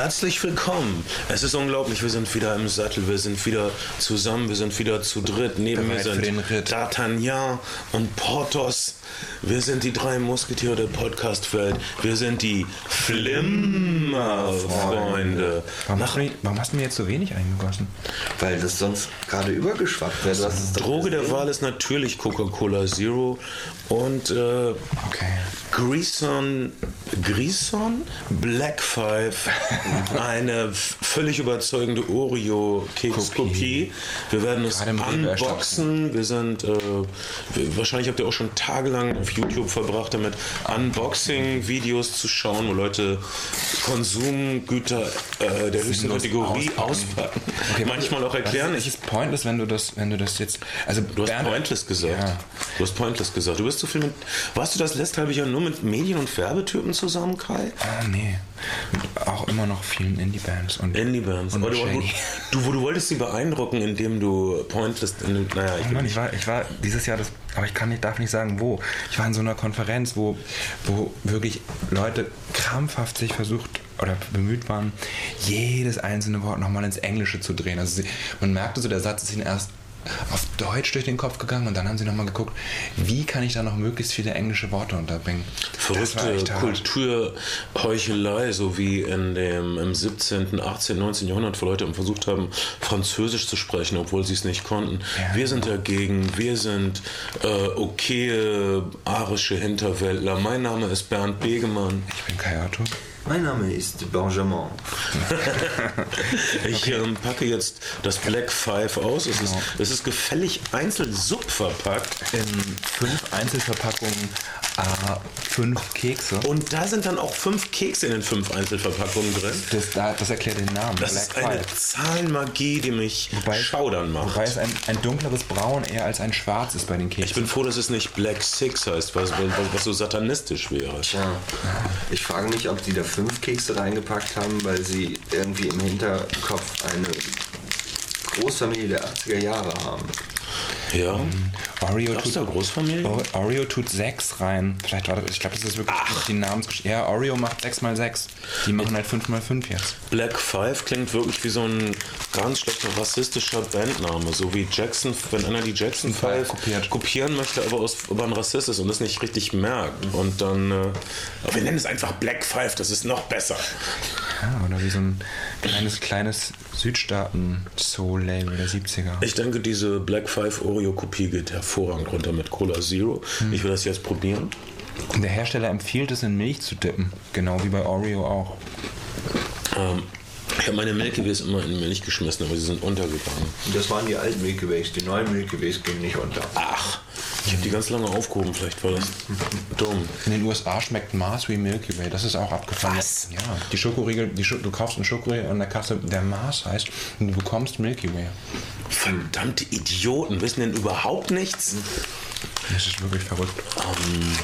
Herzlich willkommen. Es ist unglaublich, wir sind wieder im Sattel, wir sind wieder zusammen, wir sind wieder zu dritt. Neben mir sind. D'Artagnan und Porthos. Wir sind die drei Musketiere der Podcast-Welt. Wir sind die Flimmer-Freunde. Warum hast, du, nicht- warum hast du mir jetzt so wenig eingegossen? Weil das sonst gerade übergeschwappt wäre. Doch Droge der. Wahl ist natürlich Coca-Cola Zero und äh, Okay. Grison, Grison Black Five, eine völlig überzeugende Oreo-Kekskopie. Wir werden es unboxen. Wir sind, äh, wahrscheinlich habt ihr auch schon tagelang auf YouTube verbracht, damit Unboxing-Videos zu schauen, wo Leute Konsumgüter äh, der höchsten Kategorie auspacken. auspacken. Manchmal auch erklären. Es ist pointless, wenn du das, wenn du das jetzt. Also Du hast pointless gesagt. Ja. Du hast pointless gesagt. Du bist so viel mit. Warst du das letzte halbe Jahr nur mit Medien- und Werbetypen zusammen, Kai? Ah, nee. Mit auch immer noch vielen Indie-Bands und Indie-Bands. Und Aber du, du, du wolltest sie beeindrucken, indem du pointless. In, naja, ich Oh Mann, ich war, ich war dieses Jahr das, aber ich kann nicht, darf nicht sagen wo. Ich war in so einer Konferenz, wo, wo wirklich Leute krampfhaft sich versucht oder bemüht waren, jedes einzelne Wort nochmal ins Englische zu drehen. Also sie, man merkte so, der Satz ist ihnen erst auf Deutsch durch den Kopf gegangen und dann haben sie nochmal geguckt, wie kann ich da noch möglichst viele englische Worte unterbringen. Verrückte. Kulturheuchelei, so wie in dem im 17., 18., 19. Jahrhundert, wo Leute versucht haben, Französisch zu sprechen, obwohl sie es nicht konnten. Ja, wir sind dagegen, wir sind äh, okaye arische Hinterwäldler. Mein Name ist Bernd Begemann. Ich bin Kai Otto. Mein Name ist Benjamin. Ich ähm, packe jetzt das Black Five aus. Es ist, es ist gefällig einzeln subverpackt. In fünf Einzelverpackungen äh, fünf Kekse. Und da sind dann auch fünf Kekse in den fünf Einzelverpackungen drin. Das, da- das erklärt den Namen. Das ist eine Zahlenmagie, die mich schaudern macht. Wobei es ein, ein dunkleres Braun eher als ein Schwarz ist bei den Ich Keksen. bin froh, dass es nicht Black Six heißt, was, was, was so satanistisch wäre. Tja, ich frage mich, ob die da fünf Kekse reingepackt haben, weil sie irgendwie im Hinterkopf eine Großfamilie der 80er Jahre haben. Ja. Oreo Aus tut, der Großfamilie? Oreo tut 6 rein. Vielleicht war das, ich glaube, das ist wirklich die Namensgeschichte. Ja, Oreo macht 6 mal 6. Die machen halt 5 mal 5 jetzt. Black Five klingt wirklich wie so ein ganz schlechter rassistischer Bandname. So wie Jackson, wenn einer die Jackson Five kopiert. kopieren möchte, aber, aus, aber ein Rassist ist und das nicht richtig merkt. Und dann, äh, aber wir nennen es einfach Black Five, das ist noch besser. Ja, oder wie so ein kleines, kleines Südstaaten-Soul-Label der 70er. Ich denke, diese Black Five Oreo-Kopie geht hervorragend runter mit Cola Zero. Ich will das jetzt probieren. Der Hersteller empfiehlt es in Milch zu dippen. Genau wie bei Oreo auch. Ähm, ich habe meine Milky Ways immer in Milch geschmissen, aber sie sind untergegangen. Und das waren die alten Milky Ways. Die neuen Milky Ways gehen nicht unter. Ach, ich habe die ganz lange aufgehoben, vielleicht war das dumm. In den USA schmeckt Mars wie Milky Way. Das ist auch abgefahren. Was? Ja, die Schokoriegel, die Scho du kaufst einen Schokoriegel an der Kasse, der Mars heißt, und du bekommst Milky Way. Verdammte Idioten, wissen denn überhaupt nichts? Das ist wirklich verrückt. Ähm,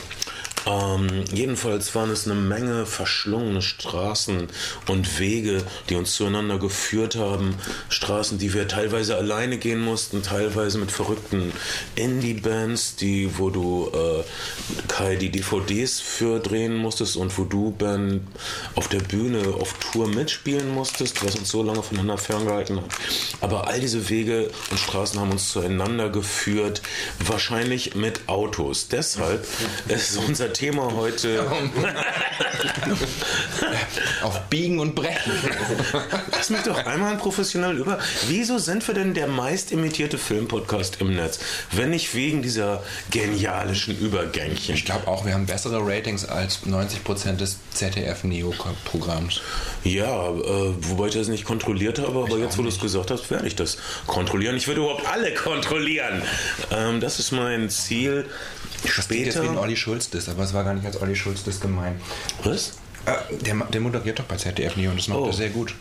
ähm, jedenfalls waren es eine Menge verschlungene Straßen und Wege, die uns zueinander geführt haben. Straßen, die wir teilweise alleine gehen mussten, teilweise mit verrückten Indie-Bands, die, wo du äh, Kai die DVDs für drehen musstest und wo du Ben auf der Bühne auf Tour mitspielen musstest, was uns so lange voneinander ferngehalten hat. Aber all diese Wege und Straßen haben uns zueinander geführt, wahrscheinlich mit Autos. Deshalb ist unser Thema heute. Auf Biegen und Brechen. Lass mich doch einmal professionell über. Wieso sind wir denn der meist imitierte Filmpodcast im Netz? Wenn nicht wegen dieser genialischen Übergängchen. Ich glaube auch, wir haben bessere Ratings als 90% des ZDF-Neo-Programms. Ja, äh, wobei ich das nicht kontrolliert habe, aber jetzt, wo du es gesagt hast, werde ich das kontrollieren. Ich werde überhaupt alle kontrollieren. Ähm, das ist mein Ziel. Das klingt jetzt wie Später. Olli Schulz das, aber es war gar nicht als Olli Schulz das gemeint. Was? Äh, der, der moderiert doch bei ZDF Neo und das macht Oh. er sehr gut.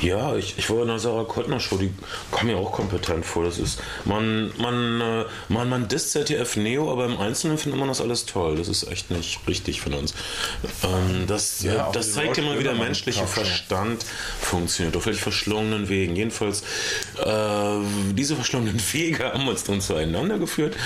Ja, ich, ich war in der Sarah Kottner Show, die kam mir auch kompetent vor. Das ist, man, man, äh, man, man disst ZDF Neo, aber im Einzelnen findet man das alles toll. Das ist echt nicht richtig von uns. Ähm, das, Ja, äh, das zeigt immer, wie der menschliche. Verstand funktioniert, auf welch verschlungenen Wegen. Jedenfalls, äh, diese verschlungenen Wege haben uns dann zueinander geführt.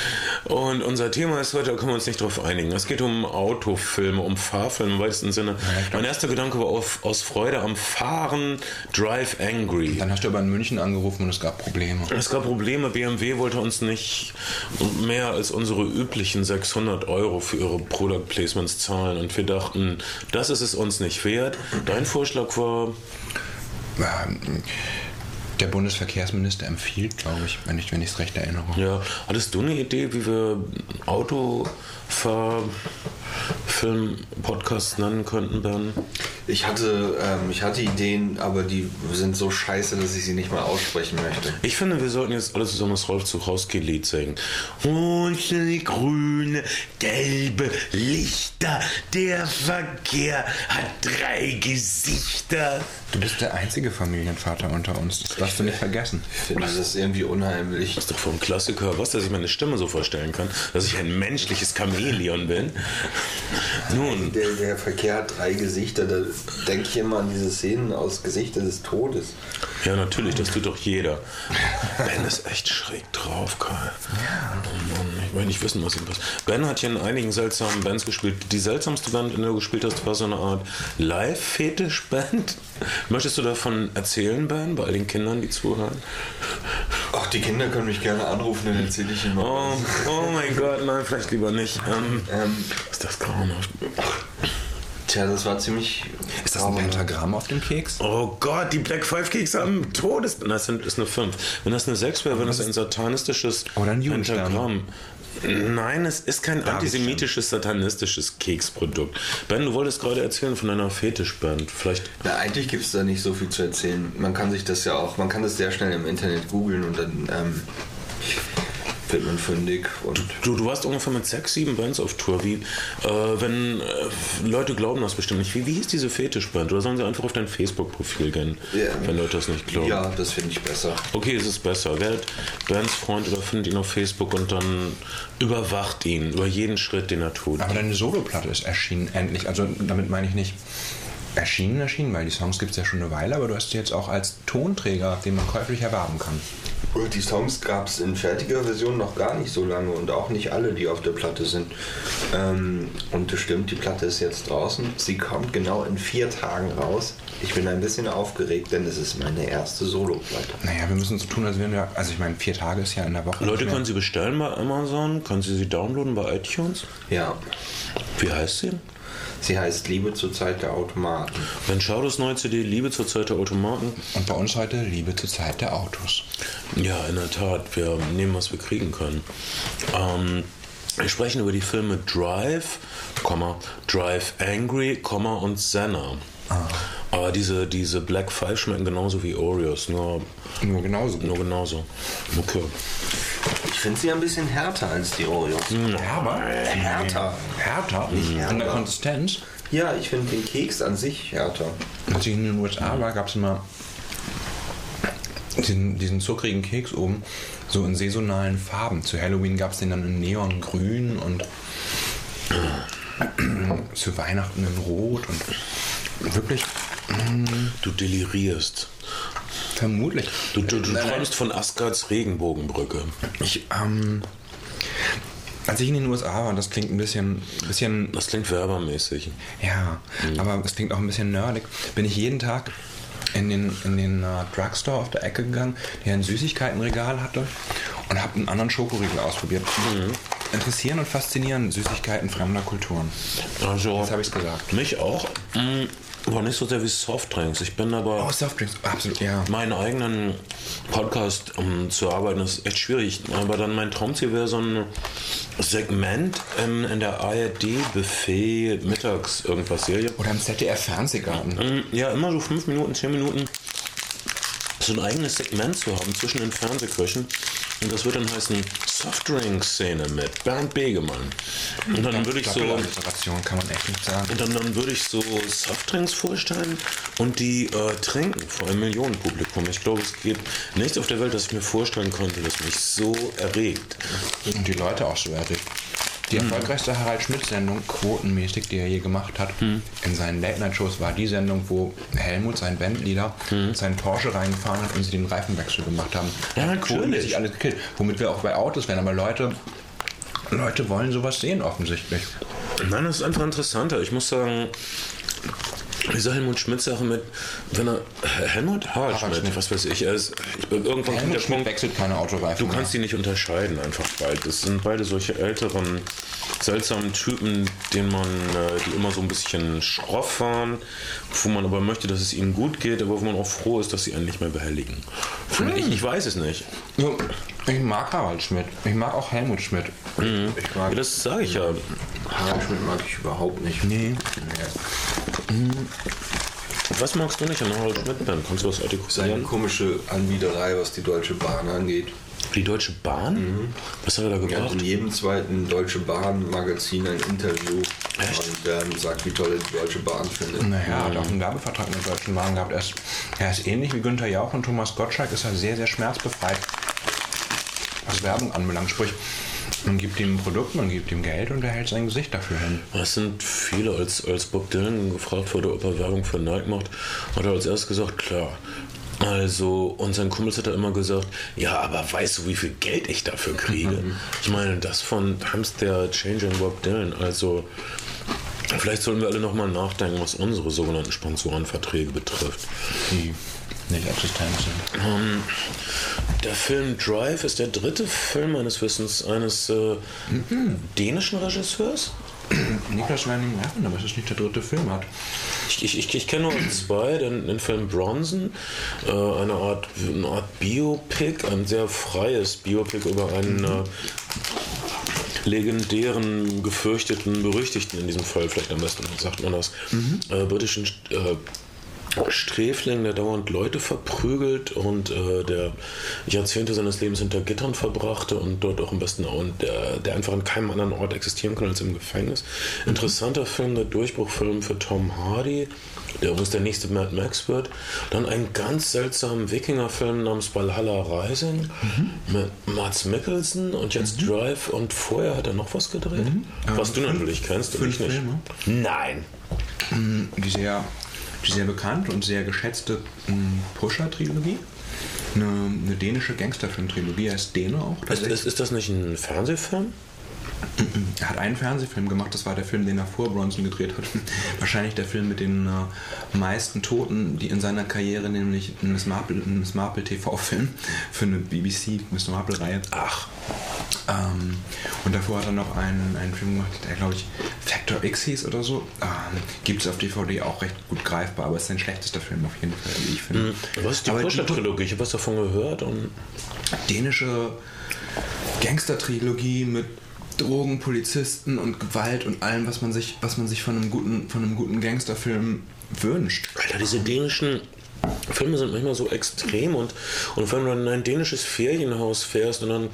Und unser Thema ist heute, da können wir uns nicht drauf einigen. Es geht um Autofilme, um Fahrfilme im weitesten Sinne. mein erster Gedanke war auf, aus Freude am Fahren, Drive Angry. Dann hast du aber in München angerufen und es gab Probleme. Es gab Probleme. BMW wollte uns nicht mehr als unsere üblichen 600 Euro für ihre Product Placements zahlen. Und wir dachten, das ist es uns nicht wert. Dein Vorschlag war, Ähm, Der Bundesverkehrsminister empfiehlt, glaube ich, wenn ich es recht erinnere. ja, hattest du eine Idee, wie wir Autofahrfilm-Podcasts nennen könnten, Ben? Ich hatte, ähm, ich hatte Ideen, aber die sind so scheiße, dass ich sie nicht mal aussprechen möchte. Ich finde, wir sollten jetzt alle zusammen das Rolf Zuchowski-Lied singen. Rote, grüne, gelbe Lichter, der Verkehr hat drei Gesichter. Du bist der einzige Familienvater unter uns. Das darfst du nicht vergessen. Ich finde das irgendwie unheimlich. Das ist doch vom Klassiker, was, dass ich meine Stimme so vorstellen kann, dass ich ein menschliches Chamäleon bin. Nun, Der, der Verkehr hat drei Gesichter. Da denke ich immer an diese Szenen aus Gesichter des Todes. ja natürlich, das tut doch jeder. Ben ist echt schräg drauf, Karl. Oh Mann, ich will nicht wissen, was ihm passiert. Ben hat hier in einigen seltsamen Bands gespielt. Die seltsamste Band, in der du gespielt hast, war so eine Art Live-Fetisch-Band. Möchtest du davon erzählen, Ben, bei all den Kindern, die zuhören? Ach, die Kinder können mich gerne anrufen, dann erzähle ich ihnen mal. Oh, oh mein Gott, nein, vielleicht lieber nicht. Ähm, Ähm, ist das grauenhaft. Tja, das war ziemlich. Ist das ein Pentagramm auf dem Keks? Oh Gott, die Black Five Keks haben Todes... Das sind- ist eine 5. Wenn das eine 6 wäre, wäre das ein satanistisches Oder ein. Pentagramm. Nein, es ist kein antisemitisches, satanistisches Keksprodukt. Ben, du wolltest gerade erzählen von einer Fetischband. Vielleicht... Na, eigentlich gibt es da nicht so viel zu erzählen. Man kann sich das ja auch, man kann das sehr schnell im Internet googeln und dann ähm, wird man fündig. Und Du, du warst ungefähr mit sechs, sieben Bands auf Tour. Wie, äh, wenn äh, Leute glauben das bestimmt nicht. Wie, wie hieß diese Fetischband? Oder sollen sie einfach auf dein Facebook-Profil gehen, Ja. wenn Leute das nicht glauben? ja, das finde ich besser. Okay, es ist besser. Werdet Bands Freund oder findet ihn auf Facebook und dann überwacht ihn über jeden Schritt, den er tut. Aber deine Soloplatte ist erschienen, endlich. Also damit meine ich nicht erschienen, erschienen, weil die Songs gibt es ja schon eine Weile, aber du hast sie jetzt auch als Tonträger, den man käuflich erwerben kann. Und die Songs gab es in fertiger Version noch gar nicht so lange und auch nicht alle, die auf der Platte sind. Ähm, und das stimmt, die Platte ist jetzt draußen. Sie kommt genau in vier Tagen raus. Ich bin ein bisschen aufgeregt, denn es ist meine erste Solo-Platte. Naja, wir müssen so tun, als wären wir, also ich meine, vier Tage ist ja in der Woche. Leute können sie bestellen bei Amazon, können sie sie downloaden bei iTunes. Ja, Wie heißt sie? Sie heißt Liebe zur Zeit der Automaten. Dann schau das neue CD Liebe zur Zeit der Automaten. Und bei uns heute Liebe zur Zeit der Autos. Ja, in der Tat. Wir nehmen, was wir kriegen können. Ähm, wir sprechen über die Filme Drive, Drive Angry, und Senna. Aber diese, diese Black Five schmecken genauso wie Oreos, nur, Nur genauso gut. nur genauso. Okay. Ich finde sie ein bisschen härter als die Oreos. Herber? Härter. Härter? Nicht In der härter. Konsistenz? Ja, ich finde den Keks an sich härter. Als ich in den USA war, gab es immer diesen, diesen zuckrigen Keks oben, so in saisonalen Farben. Zu Halloween gab es den dann in Neongrün und zu Weihnachten in Rot und wirklich Du delirierst. vermutlich. Du, du, du Nein, nein. träumst von Asgards Regenbogenbrücke. Ich, ähm, als ich in den USA war, das klingt ein bisschen, bisschen Das klingt werbermäßig. Ja, aber es klingt auch ein bisschen nerdig. Bin ich jeden Tag in den, in den äh, Drugstore auf der Ecke gegangen, der ein Süßigkeitenregal hatte und habe einen anderen Schokoriegel ausprobiert. Interessieren und faszinieren Süßigkeiten fremder Kulturen. Also, Jetzt habe ich es gesagt. mich auch. Mm, Aber nicht so sehr wie Softdrinks. Ich bin aber. Oh, Softdrinks, absolut, ja. meinen eigenen Podcast um, zu arbeiten, ist echt schwierig. Aber dann mein Traumziel wäre so ein Segment ähm, in der ARD-Buffet mittags irgendwas Serie. Oder im ZDF-Fernsehgarten. Ähm, Ja, immer so fünf Minuten, zehn Minuten so ein eigenes Segment zu haben zwischen den Fernsehköchen Und das wird dann heißen Softdrink-Szene mit Bernd Begemann. Und dann würde ich so. Kann man echt nicht sagen. Und dann, dann würde ich so Softdrinks vorstellen und die äh, trinken vor einem Millionenpublikum. Ich glaube, es gibt nichts auf der Welt, das ich mir vorstellen konnte, das mich so erregt. Und die Leute auch so erregt. Die erfolgreichste Harald Schmidt-Sendung, quotenmäßig, die er je gemacht hat, in seinen Late-Night-Shows, war die Sendung, wo Helmut, sein Bandleader, seinen Porsche reingefahren hat und sie den Reifenwechsel gemacht haben. Ja, natürlich. quotenmäßig alles gekillt. Womit wir auch bei Autos wären. Aber Leute, Leute wollen sowas sehen, offensichtlich. Nein, das ist einfach interessanter. Ich muss sagen, diese Helmut Schmidt-Sache mit, wenn er, Helmut? Harald, Harald Schmidt, Schmidt. was weiß ich, er ist, ich bin irgendwann Helmut der Schmidt Punkt, wechselt keine Autoreifen. Du kannst die nicht unterscheiden einfach bald. Das sind beide solche älteren, seltsamen Typen, denen man, äh, die immer so ein bisschen schroff waren, wo man aber möchte, dass es ihnen gut geht, aber wo man auch froh ist, dass sie einen nicht mehr behelligen. Finde ich, ich weiß es nicht. Ja, ich mag Harald Schmidt. Ich mag auch Helmut Schmidt. Ich mag Ja, das sage ich ja. Harald Schmidt mag ich überhaupt nicht. Nee. Was magst du nicht an Harald Schmidt, Ben? Kannst du was Seine artikulieren? komische Anbiederei, was die Deutsche Bahn angeht. Die Deutsche Bahn? Was hat er da Er hat in jedem zweiten Deutsche Bahn-Magazin ein Interview und ähm, sagt, wie toll er die Deutsche Bahn findet. Naja, er hat auch einen Werbevertrag mit der Deutschen Bahn gehabt. Er ist, er ist ähnlich wie Günther Jauch und Thomas Gottschalk, ist er sehr, sehr schmerzbefreit, was Werbung anbelangt. Sprich, man gibt ihm ein Produkt, man gibt ihm Geld und er hält sein Gesicht dafür hin. Es sind viele, als, als Bob Dylan gefragt wurde, ob er Werbung für Nike macht, hat er als erstes gesagt, klar. Also, und sein Kumpels hat er immer gesagt, ja, aber weißt du, wie viel Geld ich dafür kriege? Ich meine, das von Change in Bob Dylan. Also, vielleicht sollten wir alle nochmal nachdenken, was unsere sogenannten Sponsorenverträge betrifft. Die nicht sind. Ähm, der Film Drive ist der dritte Film meines Wissens eines äh, dänischen Regisseurs. Niklas Winding Refn, aber es ist nicht der dritte Film hat. Ich, ich, ich, ich kenne nur zwei, den, den Film Bronson, äh, eine, Art, eine Art Biopic, ein sehr freies Biopic über einen äh, legendären, gefürchteten, berüchtigten in diesem Fall, vielleicht am besten sagt man das, äh, britischen äh, Sträfling, der dauernd Leute verprügelt und äh, der Jahrzehnte seines Lebens hinter Gittern verbrachte und dort auch am besten auch, und der, der einfach an keinem anderen Ort existieren kann als im Gefängnis. Interessanter Film, der Durchbruchfilm für Tom Hardy, der übrigens der nächste Mad Max wird. Dann ein ganz seltsamer Wikingerfilm namens Valhalla Rising mit Mats Mikkelsen und jetzt Drive und vorher hat er noch was gedreht, was du natürlich kennst und ich nicht. Filme? Nein. Die sehr, die sehr bekannte und sehr geschätzte ähm, Pusher-Trilogie. Eine, eine dänische Gangsterfilm-Trilogie. Er ist Däne auch. Ist, ist, ist das nicht ein Fernsehfilm? Er hat einen Fernsehfilm gemacht, das war der Film, den er vor Bronson gedreht hat. Wahrscheinlich der Film mit den äh, meisten Toten, die in seiner Karriere, nämlich ein Miss Marple, Miss Marple TV-Film für eine BBC Miss Marple-Reihe. Ach, Ähm, und davor hat er noch einen, einen Film gemacht, der glaube ich Factor X hieß oder so. Ähm, Gibt es auf DVD auch recht gut greifbar, aber es ist sein schlechtester Film auf jeden Fall, wie ich finde. was ist die Pusher-Trilogie? Ich habe was davon gehört und dänische Gangster-Trilogie mit Drogen, Polizisten und Gewalt und allem, was man sich, was man sich von einem guten, von einem guten Gangsterfilm wünscht. Alter, diese dänischen Filme sind manchmal so extrem und, und wenn du in ein dänisches Ferienhaus fährst und dann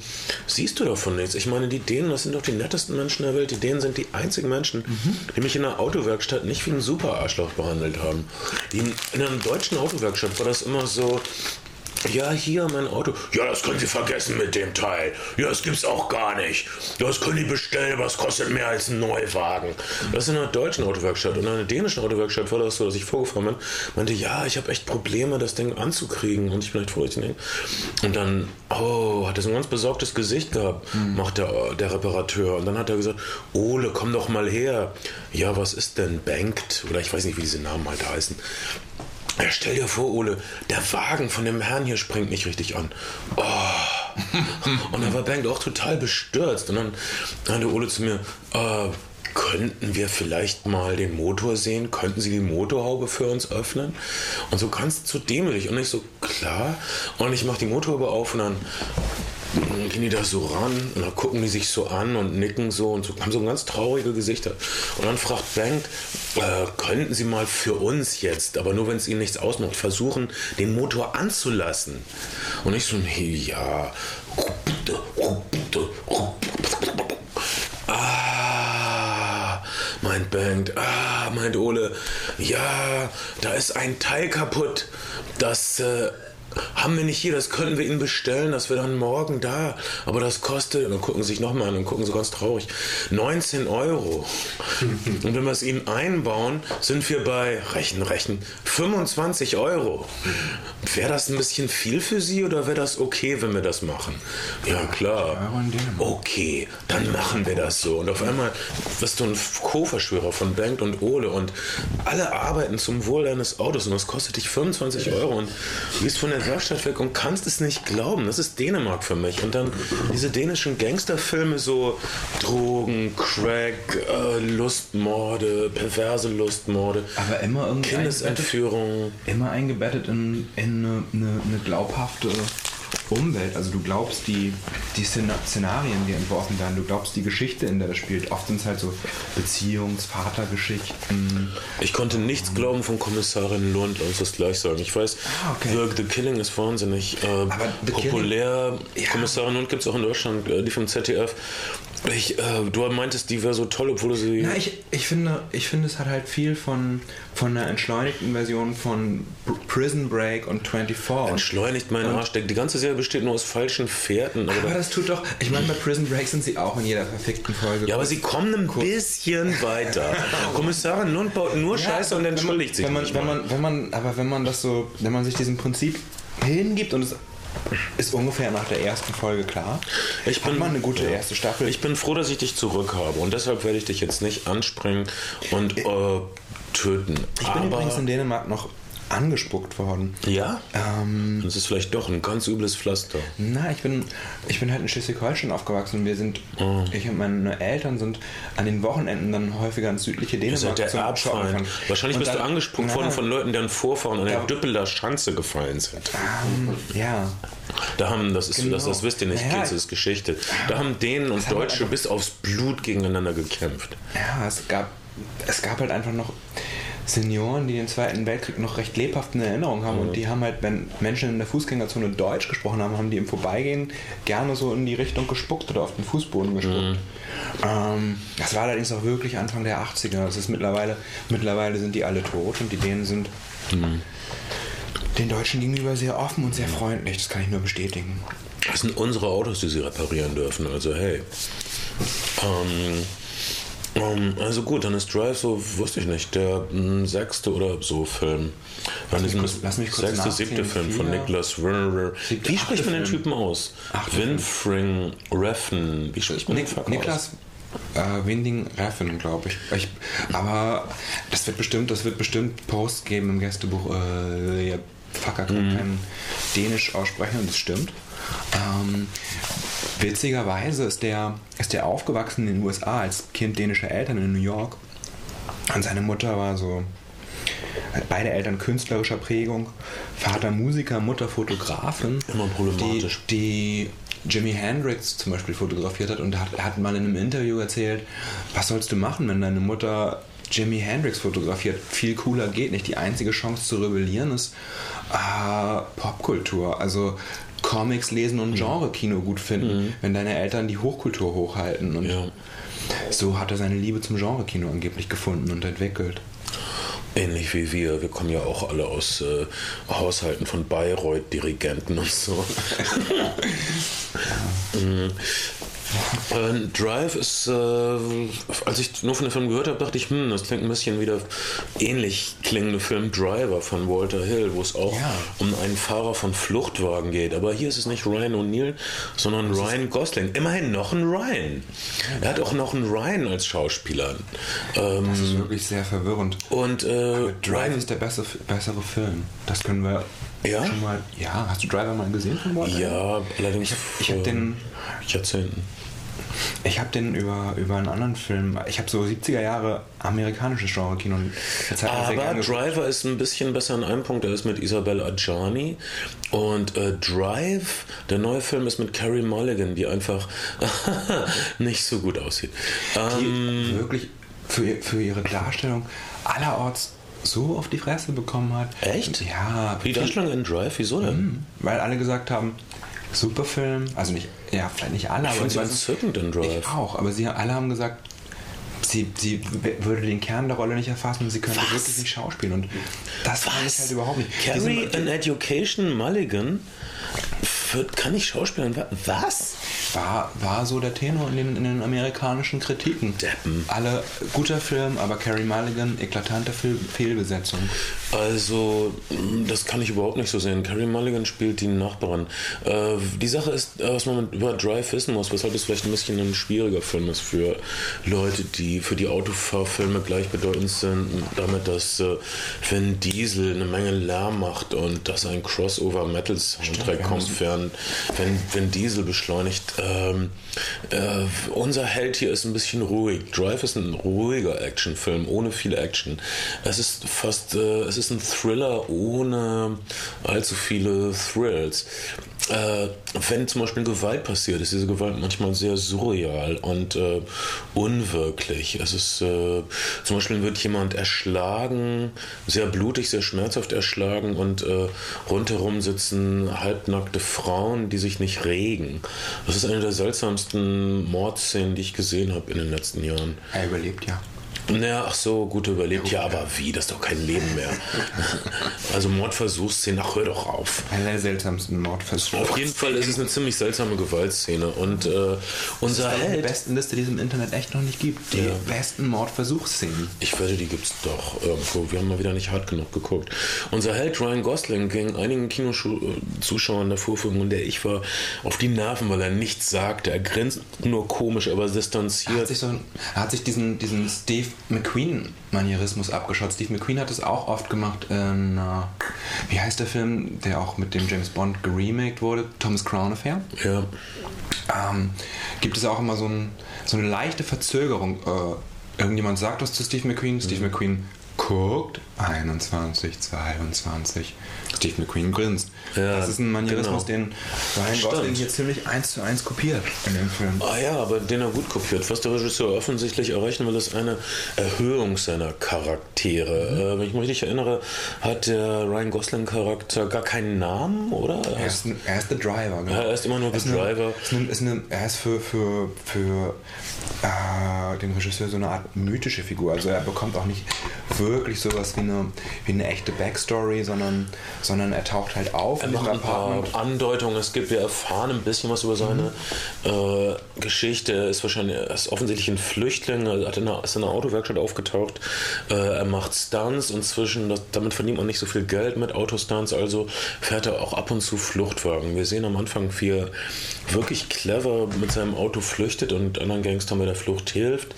siehst du davon nichts. Ich meine, die Dänen, das sind doch die nettesten Menschen der Welt. Die Dänen sind die einzigen Menschen, die mich in einer Autowerkstatt nicht wie ein Super-Arschloch behandelt haben. Die, in einer deutschen Autowerkstatt war das immer so, ja, hier mein Auto. Ja, das können Sie vergessen mit dem Teil. Ja, das gibt's auch gar nicht. Das können die bestellen, aber es kostet mehr als ein Neuwagen. Das ist in einer deutschen Autowerkstatt. Und in einer dänischen Autowerkstatt war das so, dass ich vorgefahren bin, meinte, ja, ich habe echt Probleme, das Ding anzukriegen. Und ich bin echt froh, ich den Und dann, oh, hat er so ein ganz besorgtes Gesicht gehabt, macht der, der Reparateur. Und dann hat er gesagt, Ole, komm doch mal her. Ja, was ist denn Banked? Oder ich weiß nicht, wie diese Namen halt heißen. Ja, stell dir vor, Ole, der Wagen von dem Herrn hier springt nicht richtig an. Oh. Und da war Bengt auch total bestürzt. Und dann meinte Ole zu mir, äh, könnten wir vielleicht mal den Motor sehen? Könnten Sie die Motorhaube für uns öffnen? Und so ganz zu dämlich. Und ich so, klar. Und ich mache die Motorhaube auf und dann dann gehen die da so ran und dann gucken die sich so an und nicken so und so, haben so ganz traurige Gesichter. Und dann fragt Bank, äh, könnten Sie mal für uns jetzt, aber nur wenn es Ihnen nichts ausmacht, versuchen, den Motor anzulassen? Und ich so, nee, ja, Ah, meint Bengt. Ah, meint Ole. Ja, da ist ein Teil kaputt. Das äh, haben wir nicht hier, das könnten wir Ihnen bestellen, das wäre dann morgen da. Aber das kostet, und dann gucken sie sich nochmal an und gucken so ganz traurig, 19 Euro. und wenn wir es Ihnen einbauen, sind wir bei, rechen, rechen, 25 Euro. Wäre das ein bisschen viel für Sie oder wäre das okay, wenn wir das machen? Ja, klar. Okay, dann machen wir das so. Und auf einmal wirst du ein Co-Verschwörer von Bengt und Ole und alle arbeiten zum Wohl deines Autos und das kostet dich 25 Euro und du gehst von der Weg und kannst es nicht glauben. Das ist Dänemark für mich. Und dann diese dänischen Gangsterfilme, so Drogen, Crack, äh, Lustmorde, perverse Lustmorde, Aber immer irgendwie Kindesentführung. immer eingebettet in, in eine, eine, eine glaubhafte Umwelt. Also du glaubst die, die Szena- Szenarien, die entworfen werden, du glaubst die Geschichte, in der das spielt. Oft sind es halt so Beziehungs-, Vatergeschichten. Ich konnte nichts glauben von Kommissarin Lund, lass uns das gleich sagen. Ich weiß, Ah, okay. The, The Killing ist wahnsinnig äh, populär. Ja. Kommissarin Lund gibt es auch in Deutschland, äh, die vom ZDF. Ich, äh, du meintest, die wäre so toll, obwohl du sie. Na, ich, ich, finde, ich finde, es hat halt viel von, von einer entschleunigten Version von Pr- Prison Break und 24. Entschleunigt Und- Arsch. Die ganze Serie besteht nur aus falschen Fährten. Aber Aber da, das tut doch, ich meine, bei Prison Break sind sie auch in jeder verfickten Folge. ja, aber sie kommen ein bisschen weiter. Kommissarin Lund baut nur Scheiße und entschuldigt sich wenn man, nicht wenn mal. man, wenn man, aber wenn man das so, wenn man sich diesem Prinzip hingibt und es ist ungefähr nach der ersten Folge klar, Ich hat bin- man eine gute ja. erste Staffel. Ich bin froh, dass ich dich zurück habe und deshalb werde ich dich jetzt nicht anspringen und äh, töten. Ich bin Aber, übrigens in Dänemark noch angespuckt worden. Ja? Ähm, Das ist vielleicht doch ein ganz übles Pflaster. Na, ich bin, ich bin halt in Schleswig-Holstein aufgewachsen und wir sind, Oh. ich und meine Eltern sind an den Wochenenden dann häufiger ins südliche Dänemark der zum Erbfeind. Wahrscheinlich Und bist du dann- angespuckt Na, worden von Leuten, deren Vorfahren an der. Düppeler Schanze gefallen sind. ähm, Ja, Da haben, das ist, Genau. das, das wisst ihr nicht, Naja, Kids, das ist Geschichte. Da haben Dänen und Deutsche bis aufs Blut gegeneinander gekämpft. ja, es gab, es gab halt einfach noch Senioren, die den Zweiten Weltkrieg noch recht lebhaft in Erinnerung haben und die haben halt, wenn Menschen in der Fußgängerzone Deutsch gesprochen haben, haben die im Vorbeigehen gerne so in die Richtung gespuckt oder auf den Fußboden gespuckt. Ähm, das war allerdings auch wirklich Anfang der 80er. Das ist mittlerweile, mittlerweile sind die alle tot und die Dänen sind den Deutschen gegenüber sehr offen und sehr freundlich. Das kann ich nur bestätigen. Das sind unsere Autos, die sie reparieren dürfen. Also hey. Ähm, ähm, also gut, dann ist Drive so, wusste ich nicht, der mh, sechste oder so Film. Lass mich kurz- lass mich kurz Sechste, siebte Film von. Nicholas Werner. Wie achte spricht man den. Typen aus? Winfring Reffen. Wie spricht man den Nik Fuck Niklas äh, Winding Reffen, glaube ich. ich. Aber das wird bestimmt, das wird bestimmt Post geben im Gästebuch. Äh, Fucker kann Mhm. kein Dänisch aussprechen und das stimmt. Ähm, witzigerweise ist der, ist der aufgewachsen in den USA als Kind dänischer Eltern in New York. Und seine Mutter war so hat beide Eltern künstlerischer Prägung, Vater Musiker, Mutter Fotografin. Immer problematisch. Die, die Jimi Hendrix zum Beispiel fotografiert hat und hat, hat mal in einem Interview erzählt, was sollst du machen, wenn deine Mutter Jimi Hendrix fotografiert? Viel cooler geht nicht. Die einzige Chance zu rebellieren ist äh, Popkultur. Also Comics lesen Mhm. und Genre-Kino gut finden, wenn deine Eltern die Hochkultur hochhalten. Und Ja. so hat er seine Liebe zum Genre-Kino angeblich gefunden und entwickelt. Ähnlich wie wir. Wir kommen ja auch alle aus äh, Haushalten von Bayreuth-Dirigenten und so. Mhm. Äh, Drive ist, äh, als ich nur von dem Film gehört habe, dachte ich, hm, das klingt ein bisschen wie der ähnlich klingende Film Driver von Walter Hill, wo es auch Ja. um einen Fahrer von Fluchtwagen geht. Aber hier ist es nicht Ryan O'Neill, sondern Ryan Gosling. Immerhin noch ein Ryan. Er hat auch noch einen Ryan als Schauspieler. Ähm, Das ist wirklich sehr verwirrend. und äh, Drive Ryan ist der bessere, bessere Film. Das können wir Ja? schon mal. Ja, hast du Driver mal gesehen von Walter? Ja, allerdings Ich hab vor den- Jahrzehnten. Ich habe den über, über einen anderen Film. Ich habe so 70er Jahre amerikanisches Genre-Kino. Aber. Driver ist ein bisschen besser in einem Punkt. Er ist mit Isabel Adjani. Und äh, Drive, der neue Film, ist mit Carrie Mulligan, die einfach nicht so gut aussieht. Ähm, die wirklich für, für ihre Darstellung allerorts so auf die Fresse bekommen hat. Echt? Ja. die Darstellung in Drive, wieso denn? Weil alle gesagt haben, super Film. Also nicht, ja, vielleicht nicht alle, Ich aber sie meisten- entzückend in Drive. Ich auch, aber sie alle haben gesagt, sie, sie würde den Kern der Rolle nicht erfassen und sie könnte Was? wirklich nicht schauspielen. Und das fand ich halt überhaupt nicht. Carrie in Education Mulligan wird, kann ich schauspielern. Wa- Was? War, war so der Tenor in den, in den amerikanischen Kritiken. Deppen. Alle guter Film, aber Carrie Mulligan, eklatante Fehl Fehlbesetzung. Also, das kann ich überhaupt nicht so sehen. Carrie Mulligan spielt die Nachbarin. Äh, die Sache ist, äh, was man über Drive wissen muss, weshalb es vielleicht ein bisschen ein schwieriger Film ist für Leute, die für die Autofahrfilme gleichbedeutend sind, damit, dass äh, Vin Diesel eine Menge Lärm macht und dass ein Crossover-Metal-Soundtrack wir kommt, während wenn Vin Diesel beschleunigt. Ähm, äh, unser Held hier ist ein bisschen ruhig. Drive ist ein ruhiger Actionfilm, ohne viel Action. Es ist fast, äh, es ist ein Thriller ohne allzu viele Thrills. Äh, wenn zum Beispiel Gewalt passiert, ist diese Gewalt manchmal sehr surreal und äh, unwirklich. Es ist äh, zum Beispiel wird jemand erschlagen, sehr blutig, sehr schmerzhaft erschlagen und äh, rundherum sitzen halbnackte Frauen, die sich nicht regen. Das ist eine der seltsamsten Mordszenen, die ich gesehen habe in den letzten Jahren. Er überlebt ja. Naja, ach so, gut überlebt. Ja, aber wie? Das ist doch kein Leben mehr. Also Mordversuchsszene, ach hör doch auf. Einer der seltsamsten Mordversuche. Auf jeden Fall ist es eine ziemlich seltsame Gewaltszene und äh, unser Das ist die Held. besten Liste, die es im Internet echt noch nicht gibt. Die Ja. besten Mordversuchsszenen. Ich wette, die gibt's doch irgendwo. Wir haben mal wieder nicht hart genug geguckt. Unser Held Ryan Gosling ging einigen Kinozuschauern der Vorführung, in der ich war, auf die Nerven, weil er nichts sagte. Er grinst nur komisch, aber Er hat distanziert. sich, so, er hat sich diesen, diesen Steve McQueen-Manierismus abgeschaut. Steve McQueen hat es auch oft gemacht in, äh, wie heißt der Film, der auch mit dem James Bond geremaked wurde? Thomas Crown Affair. Ja. ähm, gibt es auch immer so, ein, so eine leichte Verzögerung. Äh, irgendjemand sagt was zu Steve McQueen, Steve Mhm. McQueen guckt 21, 22. Steve McQueen grinst. Ja, das ist ein Manierismus, genau. den Ryan. Gosling hier ziemlich eins zu eins kopiert in dem Film. Ah ja, aber den er gut kopiert. Was der Regisseur offensichtlich erreichen will, ist eine Erhöhung seiner Charaktere. Mhm. Äh, wenn ich mich richtig erinnere, hat der Ryan Gosling-Charakter gar keinen Namen, oder? Er ist, ein, er ist der Driver. Genau. Er ist immer nur Er the eine- Driver. Eine, ist eine, er ist für, für, für äh, den Regisseur so eine Art mythische Figur. Also er bekommt auch nicht wirklich sowas wie eine, wie eine echte Backstory, sondern, sondern er taucht halt auf Er macht ein paar. Andeutungen. Es gibt, wir erfahren ein bisschen was über seine äh, Geschichte. Er ist wahrscheinlich, ist offensichtlich ein Flüchtling, er hat in einer, ist in einer Autowerkstatt aufgetaucht. Äh, er macht Stunts inzwischen, das, damit verdient man nicht so viel Geld mit Autostunts, also fährt er auch ab und zu Fluchtwagen. Wir sehen am Anfang, wie er wirklich clever mit seinem Auto flüchtet und anderen Gangstern bei der Flucht hilft.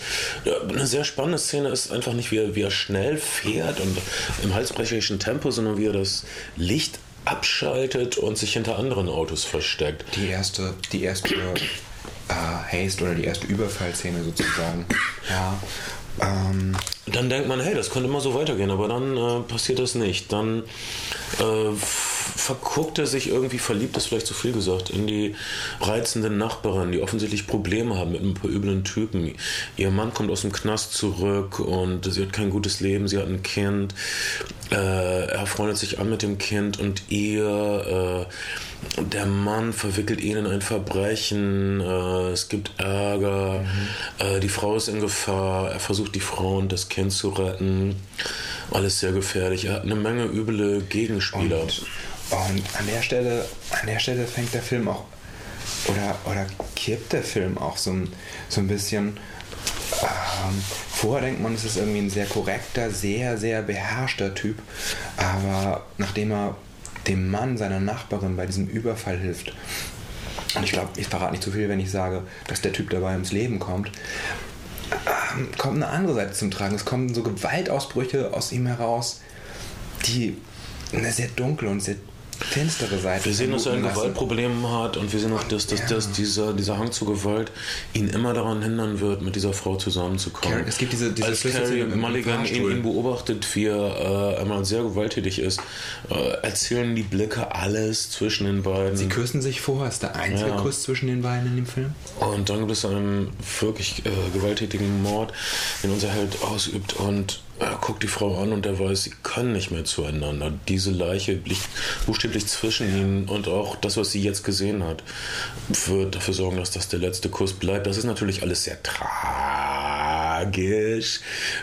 Eine sehr spannende Szene ist einfach nicht, wie er, wie er schnell fährt und im halsbrecherischen Tempo, sondern wie er das Licht abschaltet und sich hinter anderen Autos versteckt. Die erste, die erste äh, Haste oder die erste Überfallszene sozusagen. Ja. Ähm, Dann denkt man, hey, das könnte immer so weitergehen, aber dann äh, passiert das nicht. Dann äh, verguckt er sich irgendwie, verliebt ist vielleicht zu viel gesagt, in die reizenden Nachbarin, die offensichtlich Probleme haben mit ein paar üblen Typen. Ihr Mann kommt aus dem Knast zurück und sie hat kein gutes Leben, sie hat ein Kind. Äh, er freundet sich an mit dem Kind und ihr, äh, der Mann verwickelt ihn in ein Verbrechen, äh, es gibt Ärger, äh, die Frau ist in Gefahr, er versucht die Frau und das Kind zu retten. Alles sehr gefährlich. Er hat eine Menge üble Gegenspieler. Und, und an der Stelle, an der Stelle fängt der Film auch oder, oder kippt der Film auch so, ein- so ein bisschen. Ähm, vorher denkt man, es ist irgendwie ein sehr korrekter, sehr, sehr beherrschter Typ. Aber nachdem er dem Mann seiner Nachbarin bei diesem Überfall hilft, und ich glaube, ich verrate nicht zu viel, wenn ich sage, dass der Typ dabei ums Leben kommt, ähm, kommt eine andere Seite zum Tragen. Es kommen so Gewaltausbrüche aus ihm heraus, die eine sehr dunkle und sehr finstere Seite Wir sehen, dass er ein. Gewaltproblem hat und wir sehen auch, dass, dass, Ja. dass dieser, dieser Hang zur Gewalt ihn immer daran hindern wird, mit dieser Frau zusammenzukommen. Carrie- es gibt diese- diese Als Carrie Mulligan ihn, ihn beobachtet, wie er äh, einmal sehr gewalttätig ist, äh, erzählen die Blicke alles zwischen den beiden. Sie küssen sich vor, ist der einzige Ja. Kuss zwischen den beiden in dem Film. Und dann gibt es einen wirklich äh, gewalttätigen Mord, den unser Held ausübt. Und er guckt die Frau an und er weiß, sie können nicht mehr zueinander. Diese Leiche liegt buchstäblich zwischen ihnen und auch das, was sie jetzt gesehen hat, wird dafür sorgen, dass das der letzte Kuss bleibt. Das ist natürlich alles sehr tragisch.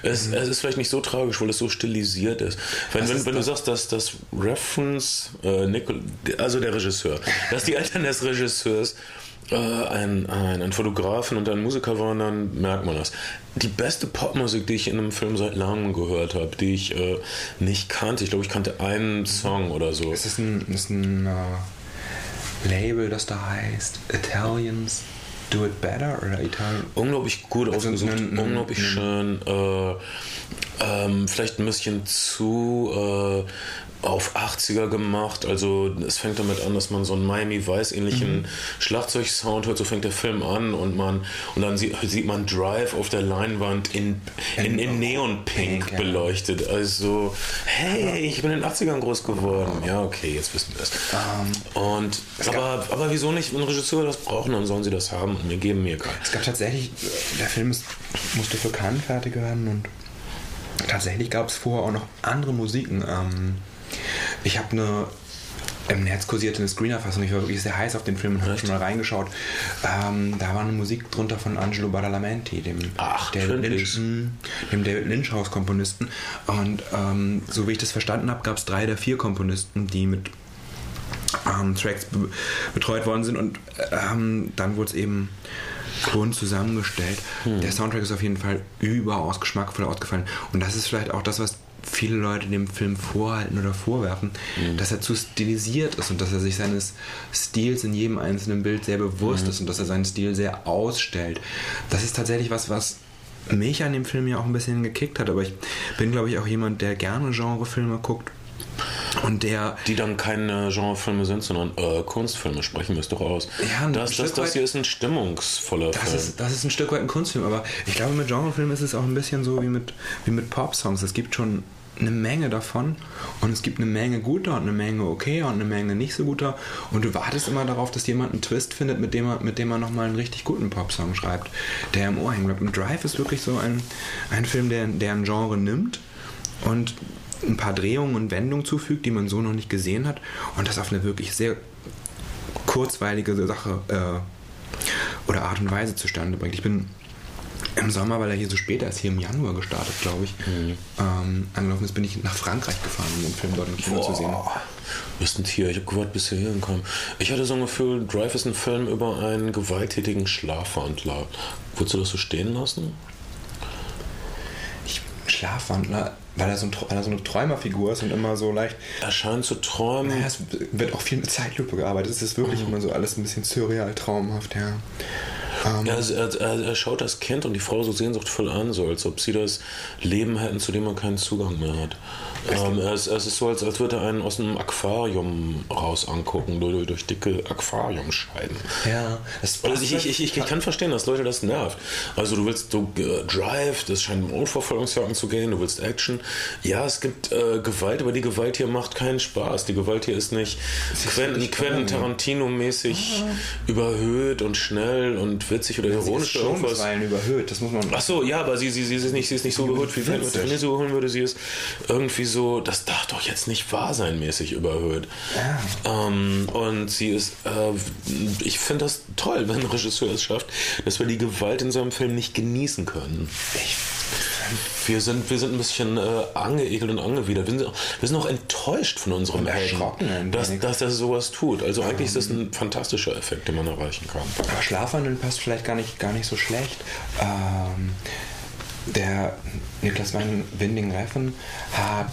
Es, es ist vielleicht nicht so tragisch, weil es so stilisiert ist. Wenn, wenn, wenn du sagst, dass das Reference, äh, Nicol, also der Regisseur, dass die Eltern des Regisseurs äh, ein, ein, ein Fotografen und ein Musiker waren, dann merkt man das. Die beste Popmusik, die ich in einem Film seit langem gehört habe, die ich äh, nicht kannte, ich glaube, ich kannte einen Song oder so. Es ist ein, ist ein uh, Label, das da heißt Italians Do It Better oder Italien. Unglaublich gut also ausgesucht, unglaublich schön. Äh, ähm, vielleicht ein bisschen zu äh, auf 80er gemacht. Also es fängt damit an, dass man so einen Miami Vice ähnlichen mhm. Schlagzeugsound hört. So fängt der Film an und man und dann sieht, sieht man Drive auf der Leinwand in, in, in Neon Pink, beleuchtet. Also hey, ich bin in den 80ern groß geworden. Ja, okay, jetzt wissen wir es. Um, ähm, und aber, aber wieso nicht, wenn Regisseur das brauchen, dann sollen sie das haben und mir geben mir keinen. Es gab tatsächlich, der Film ist, musste für Cannes fertig werden und tatsächlich gab es vorher auch noch andere Musiken. Ähm, ich habe eine im Netz kursierte eine Screenerfassung. Ich war wirklich sehr heiß auf den Film und habe schon mal reingeschaut. Ähm, da war eine Musik drunter von Angelo Badalamenti, dem, Ach, David Lynch, dem David Lynch House Komponisten. Und ähm, so wie ich das verstanden habe, gab es drei der vier Komponisten, die mit ähm, Tracks be betreut worden sind. Und ähm, dann wurde es eben bunt zusammengestellt. Hm. Der Soundtrack ist auf jeden Fall überaus geschmackvoll ausgefallen. Und das ist vielleicht auch das, was viele Leute dem Film vorhalten oder vorwerfen, mhm. dass er zu stilisiert ist und dass er sich seines Stils in jedem einzelnen Bild sehr bewusst mhm. ist und dass er seinen Stil sehr ausstellt. Das ist tatsächlich was, was mich an dem Film ja auch ein bisschen gekickt hat, aber ich bin, glaube ich, auch jemand, der gerne Genrefilme guckt und der. Die dann keine Genrefilme sind, sondern äh, Kunstfilme, sprechen wir es doch aus. Ja, das, das, das hier ist ein stimmungsvoller das Film. Ist, das ist ein Stück weit ein Kunstfilm, aber ich glaube, mit Genrefilmen ist es auch ein bisschen so wie mit, wie mit Pop-Songs. Es gibt schon eine Menge davon und es gibt eine Menge guter und eine Menge okay und eine Menge nicht so guter und du wartest immer darauf, dass jemand einen Twist findet, mit dem er, mit dem er nochmal einen richtig guten Popsong schreibt, der im Ohr hängen bleibt. Und Drive ist wirklich so ein, ein Film, der, der ein Genre nimmt und ein paar Drehungen und Wendungen zufügt, die man so noch nicht gesehen hat und das auf eine wirklich sehr kurzweilige Sache äh, oder Art und Weise zustande bringt. Ich bin im Sommer, weil er hier so spät ist, hier im Januar gestartet, glaube ich, mhm. ähm, angelaufen ist, bin ich nach Frankreich gefahren, um den Film dort im Kino zu sehen. Wir sind hier, ich habe gewartet, bis wir hier hinkommen. Ich hatte so ein Gefühl, Drive ist ein Film über einen gewalttätigen Schlafwandler. Würdest du das so stehen lassen? Ich, Schlafwandler, weil er, so ein, weil er so eine Träumerfigur ist und immer so leicht. Er scheint zu träumen. Naja, es wird auch viel mit Zeitlupe gearbeitet. Es ist wirklich mhm. immer so alles ein bisschen surreal traumhaft, ja. Um, ja, also er, er, er, schaut das Kind und die Frau so sehnsuchtvoll an, so als ob sie das Leben hätten, zu dem man keinen Zugang mehr hat. Ähm, es, es, ist so, als, als würde er einen aus einem Aquarium raus angucken, durch, durch dicke Aquariumscheiben. Ja, also ich, ich, ich, ich, kann verstehen, dass Leute das nervt. Also du willst du äh, Drive, das scheint um Unverfolgungsjagden zu gehen, du willst Action. Ja, es gibt äh, Gewalt, aber die Gewalt hier macht keinen Spaß. Die Gewalt hier ist nicht Quentin, Quentin Tarantino-mäßig ah. überhöht und schnell und witzig oder ironisch oder irgendwas. überhöht, das muss man. Ach so, ja, aber sie, sie, sie, ist, nicht, sie ist nicht so überhöht, wie wenn sie so holen würde. Sie ist irgendwie so, das darf doch jetzt nicht wahr sein, mäßig überhöht. Ja. Ähm, und sie ist, äh, ich finde das toll, wenn ein Regisseur es schafft, dass wir die Gewalt in seinem Film nicht genießen können. Ich wir sind, wir sind ein bisschen äh, angeekelt und angewidert. Wir sind, wir sind auch enttäuscht von unserem Helden, dass, dass er sowas tut. Also eigentlich ist das ein fantastischer Effekt, den man erreichen kann. Aber Schlafwandeln passt vielleicht gar nicht, gar nicht so schlecht. Ähm, der Niklas Winding Reffen hat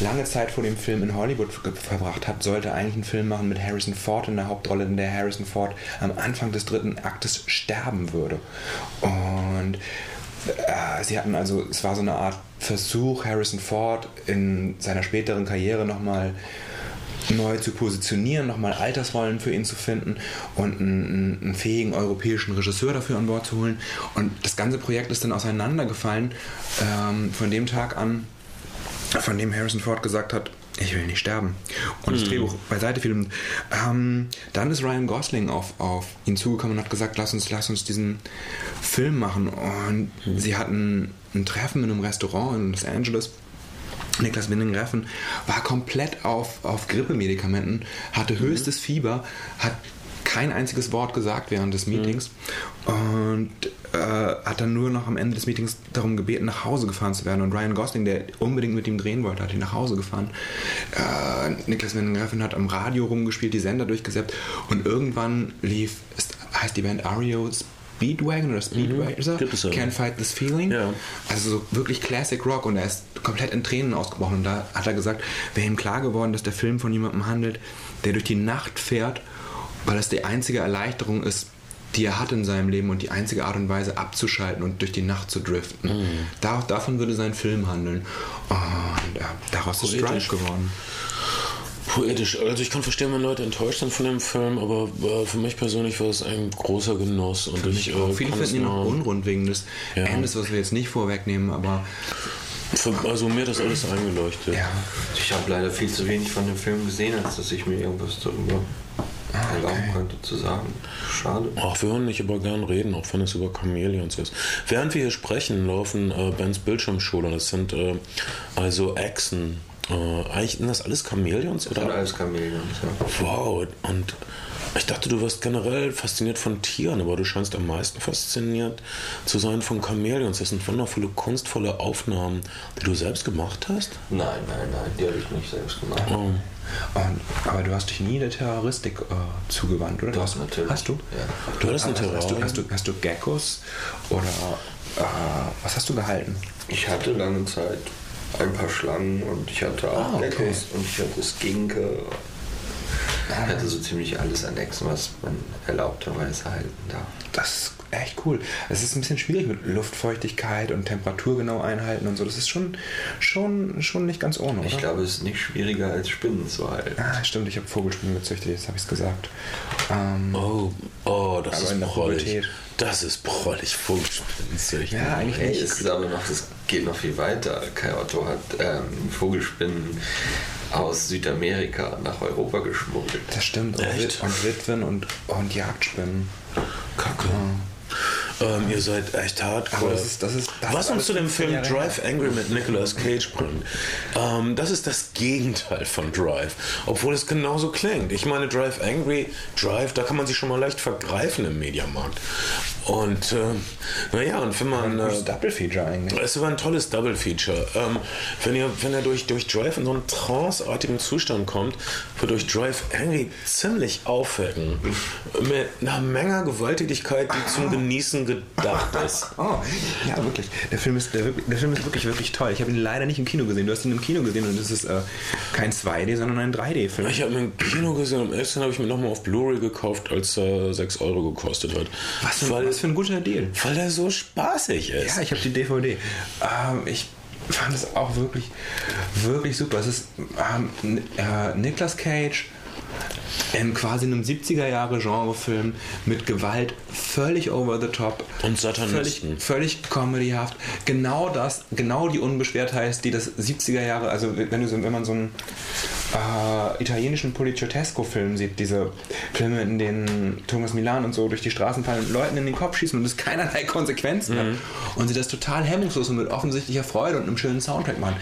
lange Zeit vor dem Film in Hollywood verbracht hat, sollte eigentlich einen Film machen mit Harrison Ford in der Hauptrolle, in der Harrison Ford am Anfang des dritten Aktes sterben würde. Und äh, sie hatten also, es war so eine Art Versuch, Harrison Ford in seiner späteren Karriere nochmal neu zu positionieren, nochmal Altersrollen für ihn zu finden und einen, einen, fähigen europäischen Regisseur dafür an Bord zu holen. Und das ganze Projekt ist dann auseinandergefallen ähm, von dem Tag an, von dem Harrison Ford gesagt hat, Ich will nicht sterben. Und das Drehbuch beiseite fiel. Und, Ähm, dann ist Ryan Gosling auf, auf ihn zugekommen und hat gesagt, lass uns, lass uns diesen Film machen. Und sie hatten ein Treffen in einem Restaurant in Los Angeles. Niklas Winding Reffen war komplett auf, auf Grippemedikamenten, hatte höchstes Fieber, hat kein einziges Wort gesagt während des Meetings und äh, hat dann nur noch am Ende des Meetings darum gebeten, nach Hause gefahren zu werden. Und Ryan Gosling, der unbedingt mit ihm drehen wollte, hat ihn nach Hause gefahren. Äh, Niklas Winding Refn hat am Radio rumgespielt, die Sender durchgesäppt und irgendwann lief, ist, heißt die Band Ario Speedwagon oder er? Es ja. Can't Fight This Feeling. Ja. Also so wirklich Classic Rock und er ist komplett in Tränen ausgebrochen. Und da hat er gesagt, wäre ihm klar geworden, dass der Film von jemandem handelt, der durch die Nacht fährt, weil das die einzige Erleichterung ist, die er hat in seinem Leben und die einzige Art und Weise abzuschalten und durch die Nacht zu driften. Mhm. Da, davon würde sein Film handeln. Und ja, daraus ist Drive Poetisch. geworden. Poetisch. Also ich kann verstehen, wenn Leute enttäuscht sind von dem Film, aber äh, für mich persönlich war es ein großer Genuss. Und ich, äh, Viele finden ihn noch nur- unrund wegen des Ja. Endes, was wir jetzt nicht vorwegnehmen, aber also mir hat das alles eingeleuchtet. ja. Ich habe leider viel zu wenig von dem Film gesehen, als dass ich mir irgendwas darüber erlauben könnte zu sagen. Schade. Ach, wir hören nicht über gern reden, auch wenn es über Chameleons ist. Während wir hier sprechen, laufen äh, Bens Bildschirmschule. Das sind äh, also Echsen. Äh, eigentlich sind das alles Chameleons, Das sind oder? alles Chamäleons, ja. Wow, und ich dachte, du wirst generell fasziniert von Tieren, aber du scheinst am meisten fasziniert zu sein von Chamäleons. Das sind wundervolle, kunstvolle Aufnahmen, die du selbst gemacht hast. Nein, nein, nein, die habe ich nicht selbst gemacht. Oh. Und, aber du hast dich nie der Terroristik äh, zugewandt, oder? Doch, hast, natürlich. Hast du? Ja. Du hattest ein hast, hast, du, hast, du, hast du Geckos oder äh, was hast du gehalten? Ich hatte lange Zeit ein paar Schlangen und ich hatte auch Ah, okay. Geckos und ich hatte Skinke. Hatte so ziemlich alles an Echsen, was man erlaubterweise halten darf. Das ist echt cool. Es ist ein bisschen schwierig mit Luftfeuchtigkeit und Temperatur genau einhalten und so. Das ist schon, schon, schon nicht ganz ohne, oder? Ich glaube, es ist nicht schwieriger als Spinnen zu halten. Ah, stimmt, ich habe Vogelspinnen gezüchtet, jetzt habe ich es gesagt. Ähm, Oh, oh, das ist prollig. Das ist prollig, Vogelspinnenzüchten. ja, eigentlich Hey, nicht. es ist aber noch, das geht noch viel weiter. Kai Otto hat ähm, Vogelspinnen aus Südamerika nach Europa geschmuggelt. Das stimmt. Und, Echt? Und Witwen und, und Jagdspinnen. Kacke. Ähm, ihr seid echt hardcore. Aber das ist- das ist- das Was uns zu dem 15 Film Jahre Drive Angry mit Nicolas Cage bringt, ähm, das ist das Gegenteil von Drive. Obwohl es genauso klingt. Ich meine, Drive Angry, Drive, da kann man sich schon mal leicht vergreifen im Mediamarkt. Und äh, naja, und wenn man. Ein Äh, gutes Double Feature eigentlich. es war ein tolles Double Feature. Ähm, wenn ihr, wenn ihr durch, durch Drive in so einen tranceartigen Zustand kommt, wird durch Drive Angry ziemlich aufwecken. Mit einer Menge Gewalttätigkeit, die zum Genießen gedacht ist. Oh, ja, wirklich. Der Film ist, der, der Film ist wirklich, wirklich toll. Ich habe ihn leider nicht im Kino gesehen. Du hast ihn im Kino gesehen und es ist äh, kein 2D, sondern ein 3D-Film. Ich habe mir im Kino gesehen, am 11. habe ich mir nochmal auf Blu-ray gekauft, als er 6 Euro gekostet hat. Was für, weil, was für ein guter Deal. weil er so spaßig ist. Ja, ich habe die DVD. Ähm, ich fand es auch wirklich, wirklich super. Es ist ähm, äh, Nicolas Cage in quasi einem 70er Jahre Genrefilm mit Gewalt völlig over the top Und völlig, Satanisten. völlig comedyhaft genau das genau die Unbeschwertheit die das 70er Jahre also wenn du so, wenn man so einen äh, italienischen Poliziotesco-Film sieht diese Filme in denen Thomas Milan und so durch die Straßen fallen und Leuten in den Kopf schießen und es keinerlei Konsequenzen Mhm. hat und sie das total hemmungslos und mit offensichtlicher Freude und einem schönen Soundtrack machen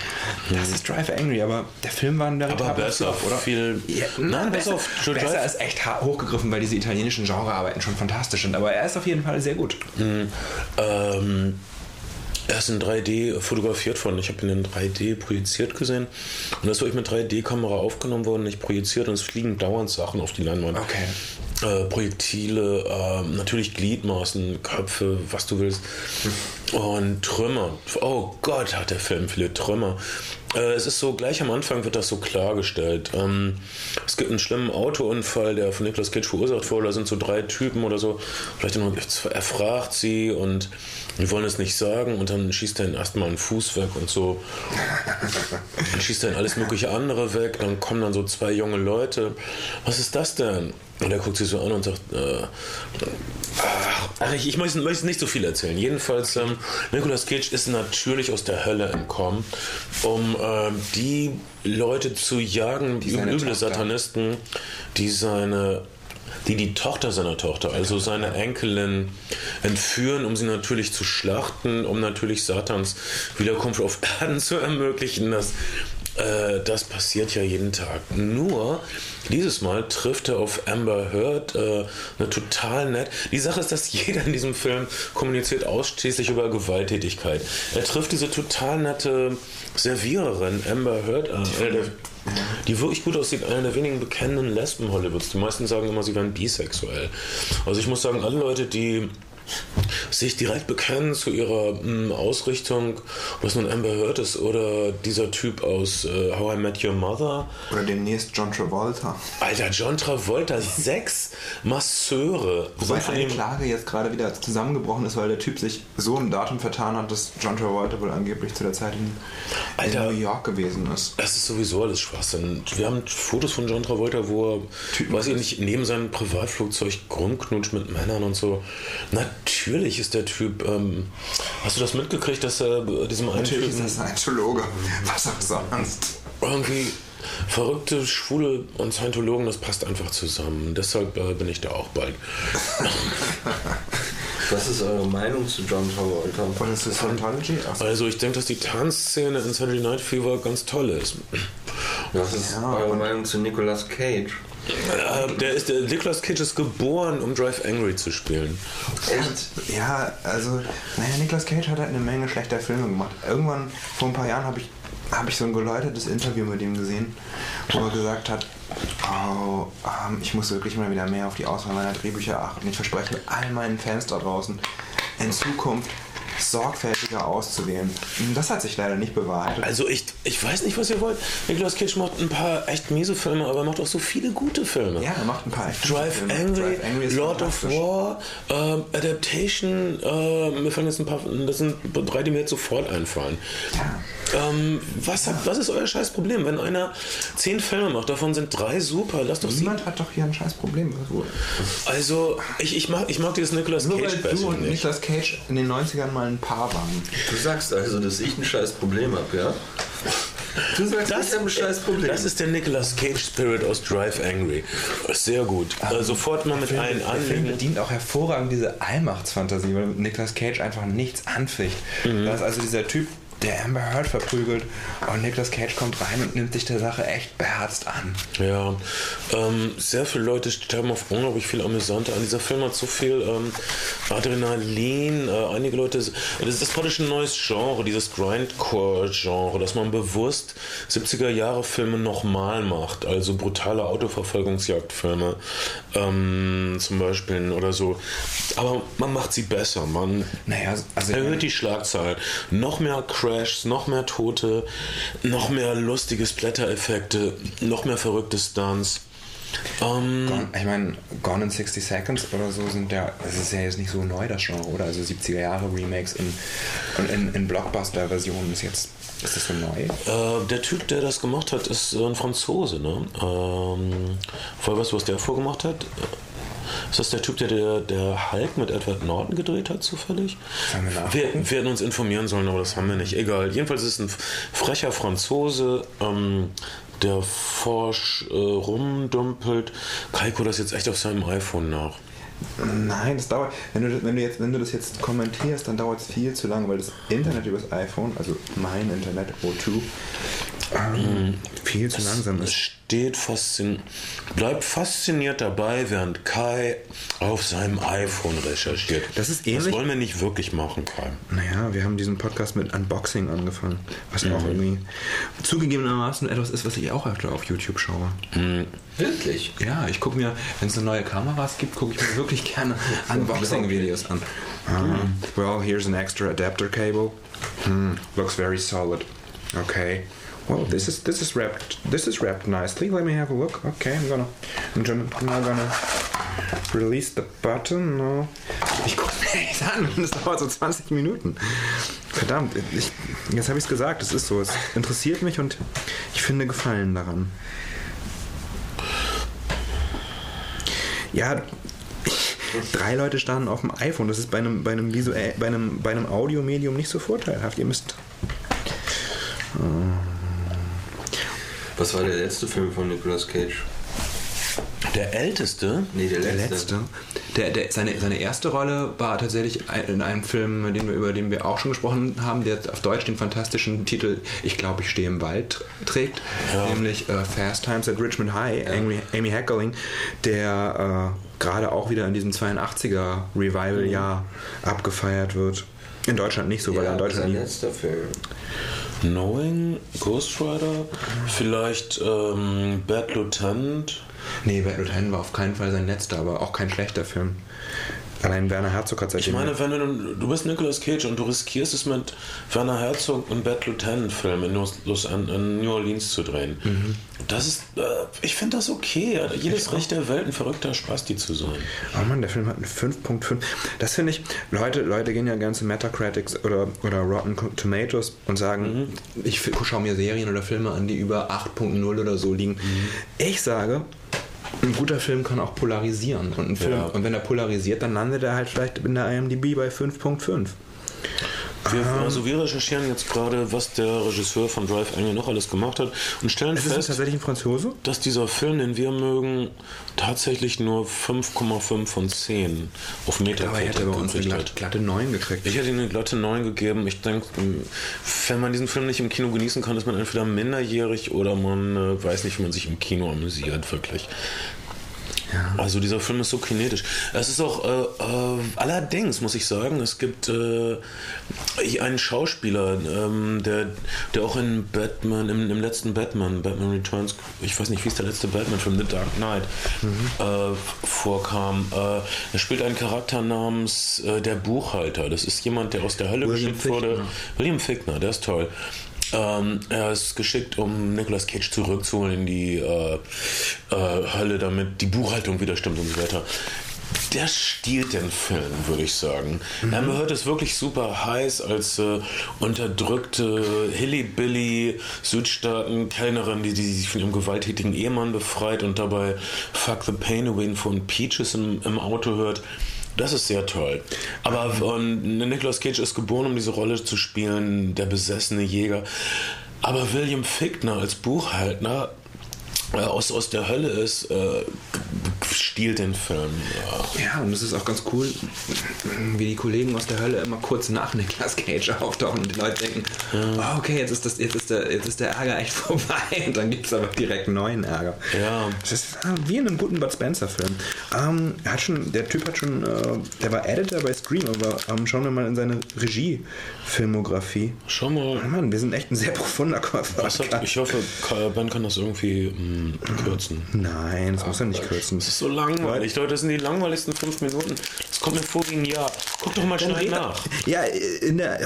das ist Drive Angry aber der Film war ein Aber besser, oder? viel. Ja, Nein, besser, besser. Besser ist echt hochgegriffen, weil diese italienischen Genrearbeiten schon fantastisch sind. Aber er ist auf jeden Fall sehr gut. Ähm, er ist in 3D fotografiert worden. Ich habe ihn in 3D projiziert gesehen. Und das ist wirklich mit 3D-Kamera aufgenommen worden, nicht projiziert. Und es fliegen dauernd Sachen auf die Leinwand. Okay. Äh, Projektile, äh, natürlich Gliedmaßen, Köpfe, was du willst. Und Trümmer. Oh Gott, hat der Film viele Trümmer. Äh, es ist so, gleich am Anfang wird das so klargestellt. Ähm, es gibt einen schlimmen Autounfall, der von Nicolas Cage verursacht wurde. Da sind so drei Typen oder so. Vielleicht nur, er fragt sie und die wollen es nicht sagen und dann schießt er ihnen erstmal einen Fuß weg und so. Dann schießt er ihnen alles mögliche andere weg. Dann kommen dann so zwei junge Leute. Was ist das denn? Und er guckt sie so an und sagt, äh, ach, ich, ich möchte, möchte nicht so viel erzählen. Jedenfalls, ähm, Nicolas Cage ist natürlich aus der Hölle entkommen, um ähm, die Leute zu jagen, die üble Tochter. Satanisten, die seine die die Tochter seiner Tochter, also seine Enkelin, entführen, um sie natürlich zu schlachten, um natürlich Satans Wiederkunft auf Erden zu ermöglichen. Das, äh, das passiert ja jeden Tag. Nur dieses Mal trifft er auf Amber Heard, äh, eine total nett. Die Sache ist, dass jeder in diesem Film kommuniziert ausschließlich über Gewalttätigkeit. Er trifft diese total nette Serviererin, Amber Heard, an, äh, die wirklich gut aussieht, eine der wenigen bekennenden Lesben Hollywoods. Die meisten sagen immer, sie wären bisexuell. Also ich muss sagen, alle Leute, die sich direkt bekennen zu ihrer mh, Ausrichtung, ob das nun Amber Heard ist oder dieser Typ aus äh, How I Met Your Mother. Oder demnächst John Travolta. Alter, John Travolta, sechs Masseure. Wobei von eine Klage jetzt gerade wieder zusammengebrochen ist, weil der Typ sich so im Datum vertan hat, dass John Travolta wohl angeblich zu der Zeit in, Alter. in New York gewesen ist. Das ist sowieso alles Schwachsinn. Wir haben Fotos von John Travolta, wo er, Typen- weiß ich nicht, neben seinem Privatflugzeug rumknutscht mit Männern und so. Natürlich ist der Typ. Ähm, hast du das mitgekriegt, dass er äh, diesem einen Natürlich Typen ist das ein Scientologe. Was auch sonst. irgendwie verrückte Schwule und Scientologen, das passt einfach zusammen. Deshalb äh, bin ich da auch bald. Was ist eure Meinung zu John Travolta? Und ist das Scientology? Also ich denke, dass die Tanzszene in Saturday Night Fever ganz toll ist. Was ist Ja, eure Meinung zu Nicolas Cage? Äh, der ist, der Nicolas Cage ist geboren, um Drive Angry zu spielen. Echt? Ja, also, naja, Nicolas Cage hat halt eine Menge schlechter Filme gemacht. Irgendwann, vor ein paar Jahren, habe ich, hab ich so ein geläutertes Interview mit ihm gesehen, wo er gesagt hat, oh, ähm, ich muss wirklich mal wieder mehr auf die Auswahl meiner Drehbücher achten. Ich verspreche all meinen Fans da draußen, in Zukunft sorgfältiger auszuwählen. Das hat sich leider nicht bewahrheitet. Also ich, ich weiß nicht, was ihr wollt. Nicolas Cage macht ein paar echt miese Filme, aber er macht auch so viele gute Filme. Ja, er macht ein paar echt Drive Filme. Angry, Drive Angry Lord of. War, ähm, Adaptation, äh, mir fallen jetzt ein paar, das sind drei, die mir jetzt sofort einfallen. Ja. Ähm, was, hat, was ist euer scheiß Problem? Wenn einer zehn Filme macht, davon sind drei super, lass doch sie. Niemand hat doch hier ein scheiß Problem. Also, ich, ich, mag, ich mag dieses Nicolas Nur weil Cage du Bashing und nicht. Nicolas Cage in den 90ern mal ein Paar waren. Du sagst also, dass ich ein scheiß Problem habe, ja? Du sagst, Das, ich habe ein scheiß Problem. das ist der Nicolas Cage Spirit aus Drive Angry. Sehr gut. Äh, sofort mal mit allen Der Film anlegen. bedient auch hervorragend diese Allmachtsfantasie, weil Nicolas Cage einfach nichts anficht. Mhm. Da ist also dieser Typ, der Amber Heard verprügelt und Nicolas Cage kommt rein und nimmt sich der Sache echt beherzt an. Ja, ähm, sehr viele Leute sterben auf unglaublich viel Amüsante an. Dieser Film hat so viel ähm, Adrenalin. Äh, einige Leute, das ist praktisch ein neues Genre, dieses Grindcore-Genre, dass man bewusst 70er-Jahre-Filme nochmal macht. Also brutale Autoverfolgungsjagdfilme ähm, zum Beispiel oder so. Aber man macht sie besser. Man Naja, also meine, erhöht die Schlagzahl. Noch mehr Crashs, noch mehr Tote, noch mehr lustige Splatter-Effekte, noch mehr verrückte Stunts. Ähm, Gone, ich meine, Gone in 60 Seconds oder so sind ja, das ist ja jetzt nicht so neu, das Genre, oder? Also 70er Jahre Remakes in, in, in Blockbuster-Versionen ist jetzt, ist das so neu? äh, der Typ, der das gemacht hat, ist ein Franzose. Ne? Ähm, weißt du, was der vorgemacht hat? Ist das der Typ, der, der der Hulk mit Edward Norton gedreht hat, zufällig? Wir hätten uns informieren sollen, aber das haben wir nicht. Egal. Jedenfalls ist es ein frecher Franzose, ähm, der forsch äh, rumdumpelt. Kaiko das jetzt echt auf seinem iPhone nach. Nein, das dauert. Wenn du, wenn du, jetzt, wenn du das jetzt kommentierst, dann dauert es viel zu lange, weil das Internet übers iPhone, also mein Internet, O2, ähm, viel zu langsam Es ist. steht faszin bleibt fasziniert dabei, während Kai auf seinem iPhone recherchiert. Das ist Das ähnlich- wollen wir nicht wirklich machen, Kai. Naja, wir haben diesen Podcast mit Unboxing angefangen, was Mhm. auch irgendwie zugegebenermaßen etwas ist, was ich auch öfter auf YouTube schaue. Wirklich? Ja, ich gucke mir, wenn es neue Kameras gibt, gucke ich mir wirklich gerne Unboxing-Videos an. Um, well, here's an extra adapter cable. Hmm, looks very solid. Okay. Well, this is this is wrapped this is wrapped nicely. Let me have a look. Okay, I'm gonna I'm gonna, I'm now gonna release the button. No. Ich gucke mir nichts an. Das dauert so 20 Minuten. Verdammt, ich, jetzt habe ich es gesagt. Es ist so. Es interessiert mich und ich finde Gefallen daran. Ja, drei Leute standen auf dem iPhone. Das ist bei einem, bei einem, visuell, bei einem, bei einem Audiomedium nicht so vorteilhaft. Ihr müsst. Was war der letzte Film von Nicolas Cage? Der älteste? Nee, der Der letzte. letzte. Der, der, seine, seine erste Rolle war tatsächlich in einem Film, den wir, über den wir auch schon gesprochen haben, der auf Deutsch den fantastischen Titel Ich glaube, ich stehe im Wald trägt, nämlich äh, Fast Times at Richmond High, Amy, Amy Heckerling, der äh, gerade auch wieder in diesem 82er Revival-Jahr abgefeiert wird. In Deutschland nicht so, weil Ja, in Deutschland sein nie. letzter Film. Knowing, Ghost Rider, vielleicht ähm, Bad Lieutenant. Nee, Bad Lieutenant war auf keinen Fall sein letzter, aber auch kein schlechter Film. Allein Werner Herzog hat Ich seitdem. meine, wenn du, du bist Nicolas Cage und du riskierst es mit Werner Herzog und Bad Lieutenant Film in, in, New Orleans zu drehen. Das ist, äh, ich finde das okay. Jedes Recht der Welt, ein verrückter Spasti zu sein. Oh Mann, der Film hat eine 5.5. Das finde ich, Leute, Leute gehen ja gerne zu Metacritics oder, oder Rotten Tomatoes und sagen, ich f- schaue mir Serien oder Filme an, die über 8.0 oder so liegen. Ich sage, ein guter Film kann auch polarisieren. Und, ein Film, Ja. und wenn er polarisiert, dann landet er halt vielleicht in der IMDb bei 5.5. Wir, also wir recherchieren jetzt gerade, was der Regisseur von Drive eigentlich noch alles gemacht hat und stellen Ist es fest, tatsächlich ein Franzose? dass dieser Film, den wir mögen, tatsächlich nur 5,5 von 10 auf Aber er hätte bei uns eine gekriegt glatte, hat. glatte 9 gekriegt. Ich hätte ihm eine glatte 9 gegeben. Ich denke, wenn man diesen Film nicht im Kino genießen kann, ist man entweder minderjährig oder man äh, weiß nicht, wie man sich im Kino amüsiert, wirklich. Also dieser Film ist so kinetisch. Es ist auch, äh, äh, allerdings muss ich sagen, es gibt äh, einen Schauspieler, ähm, der, der auch in Batman, im, im letzten Batman, Batman Returns, ich weiß nicht, wie ist der letzte Batman-Film, The Dark Knight, äh, vorkam. Äh, er spielt einen Charakter namens äh, der Buchhalter. Das ist jemand, der aus der Hölle William geschickt wurde. William Fickner, der ist toll. Ähm, er ist geschickt, um Nicolas Cage zurückzuholen in die äh, äh, Hölle, damit die Buchhaltung wieder stimmt und so weiter. Der stiehlt den Film, würde ich sagen. Er hört es wirklich super heiß als äh, unterdrückte Hillybilly Südstaaten-Kellnerin, die, die sich von ihrem gewalttätigen Ehemann befreit und dabei Fuck the Pain Away von Peaches im, im Auto hört. Das ist sehr toll. Aber ähm, Nicolas Cage ist geboren, um diese Rolle zu spielen, der besessene Jäger. Aber William Fickner als Buchhalter äh, aus, aus der Hölle ist, äh, stiehlt den Film. Ja. Ja, und es ist auch ganz cool, wie die Kollegen aus der Hölle immer kurz nach Nicolas Cage auftauchen und die Leute denken, oh, okay, jetzt ist, das, jetzt, ist der, jetzt ist der Ärger echt vorbei und dann gibt es aber direkt neuen Ärger. Ja. Das ist ah, wie in einem guten Bud Spencer-Film. Ähm, hat schon, der Typ hat schon, äh, der war Editor bei Scream, aber ähm, schauen wir mal in seine Regie-Filmografie. Schau mal. Oh Mann, wir sind echt ein sehr profunder hat, ich hoffe, Ben kann das irgendwie mh, kürzen. Nein, das muss er nicht kürzen. Das ist so langweilig, Leute. Das sind die langweiligsten fünf Minuten. Das kommt mir vor wie ein Jahr. Guck doch mal schnell nach. Ja, in der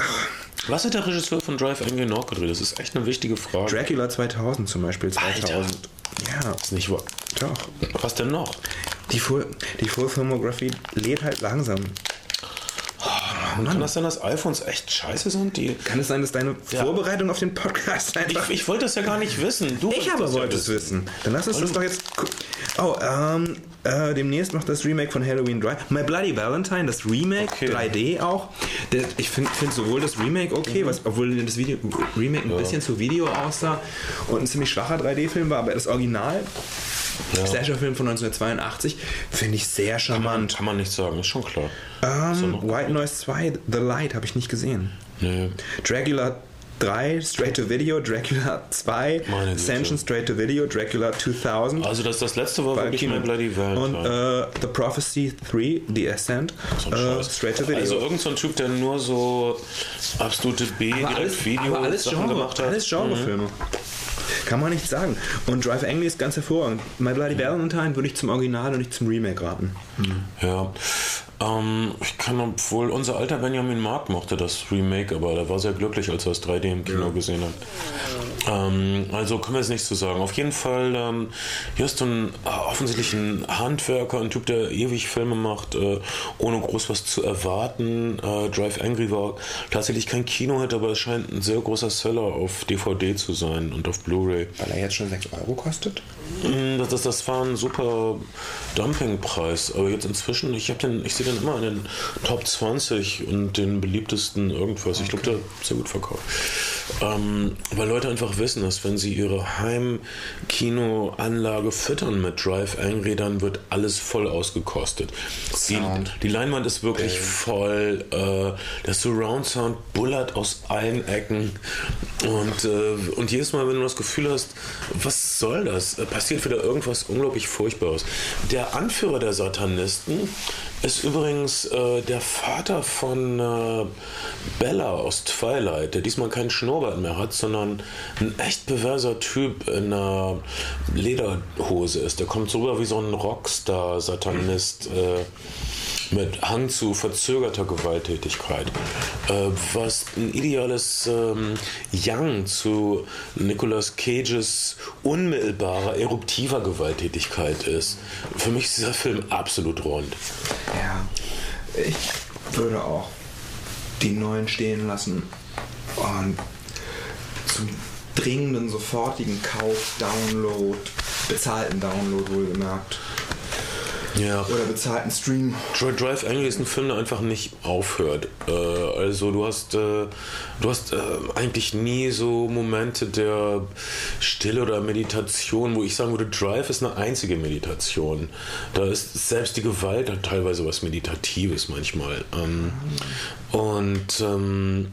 Was hat der Regisseur von Drive eigentlich noch gedreht? Das ist echt eine wichtige Frage. Dracula 2000 zum Beispiel, 2000. Ja, ist nicht wahr. doch. Was denn noch? Die, Full, die Full Filmography lädt halt langsam. Kann das sein, dass iPhones echt scheiße sind? Die Kann es sein, dass deine Ja. Vorbereitung auf den Podcast einfach... ich, ich wollte das ja gar nicht wissen. Du Ich aber wollte es wissen. Dann lass uns das doch jetzt... Oh, ähm, äh, demnächst noch das Remake von Halloween 3. My Bloody Valentine, das Remake, Okay. 3D auch. Der, ich finde find sowohl das Remake okay, was, obwohl das Video, Remake ein bisschen zu Video aussah und ein ziemlich schwacher 3D-Film war, aber das Original, Slasher-Film von 1982, finde ich sehr charmant. Kann man nicht sagen, ist schon klar. Ähm, White Noise 2, The Light, habe ich nicht gesehen. Nee. Dracula 3, Straight to Video, Dracula 2, Meine Güte. Ascension Straight to Video, Dracula 2000. Also das, das letzte war wirklich. My Bloody Und Valentine. äh, The Prophecy 3, The Ascent, So äh. Straight to Video. Also irgend so ein Typ, der nur so absolute B aber alles, direkt Video aber alles Sachen Genre, gemacht hat. Mhm. alles Genrefilme. Kann man nicht sagen. Und Drive Angry ist ganz hervorragend. My Bloody Valentine würde ich zum Original und nicht zum Remake raten. Ja. Ähm, ich kann, obwohl unser alter Benjamin Mark mochte das Remake, aber er war sehr glücklich, als er das 3D im Kino ja. gesehen hat. Ähm, also können wir jetzt nichts zu sagen. Auf jeden Fall, ähm, hier hast du einen, äh, offensichtlich einen Handwerker, ein Typ, der ewig Filme macht, äh, ohne groß was zu erwarten. Äh, Drive Angry war tatsächlich kein Kinohit, aber es scheint ein sehr großer Seller auf DVD zu sein und auf Blu-ray. Weil er jetzt schon 6 Euro kostet? Mm, das, das, das war ein super Dumpingpreis. Aber jetzt inzwischen, ich, den, ich sehe den immer in den Top 20 und den beliebtesten irgendwas. Ich glaube, der ist sehr gut verkauft. Ähm, weil Leute einfach wissen, dass wenn sie ihre Heimkinoanlage füttern mit Drive Angry, dann wird alles voll ausgekostet. Die, die, Leinwand ist wirklich Damn. voll. Äh, der Surround Sound bullert aus allen Ecken. Und, äh, und jedes Mal, wenn du das Gefühl hast, was soll das? Passiert wieder irgendwas unglaublich Furchtbares. Der Anführer der Satanisten ist übrigens äh, der Vater von äh, Bella aus Twilight, der diesmal keinen Schnurrbart mehr hat, sondern ein echt perverser Typ in einer Lederhose ist. Der kommt so rüber wie so ein Rockstar-Satanist. Äh, mit Hang zu verzögerter Gewalttätigkeit, äh, was ein ideales ähm, Yang zu Nicolas Cages unmittelbarer, eruptiver Gewalttätigkeit ist. Für mich ist dieser Film absolut rund. Ja, ich würde auch die neuen stehen lassen und zum dringenden, sofortigen Kauf, Download, bezahlten Download wohlgemerkt ja. Oder bezahlten Stream. Drive Angry ist ein Film, der einfach nicht aufhört. Äh, also du hast, äh, du hast äh, eigentlich nie so Momente der Stille oder Meditation, wo ich sagen würde, Drive ist eine einzige Meditation. Da ist selbst die Gewalt hat teilweise was Meditatives manchmal. Ähm, und ähm,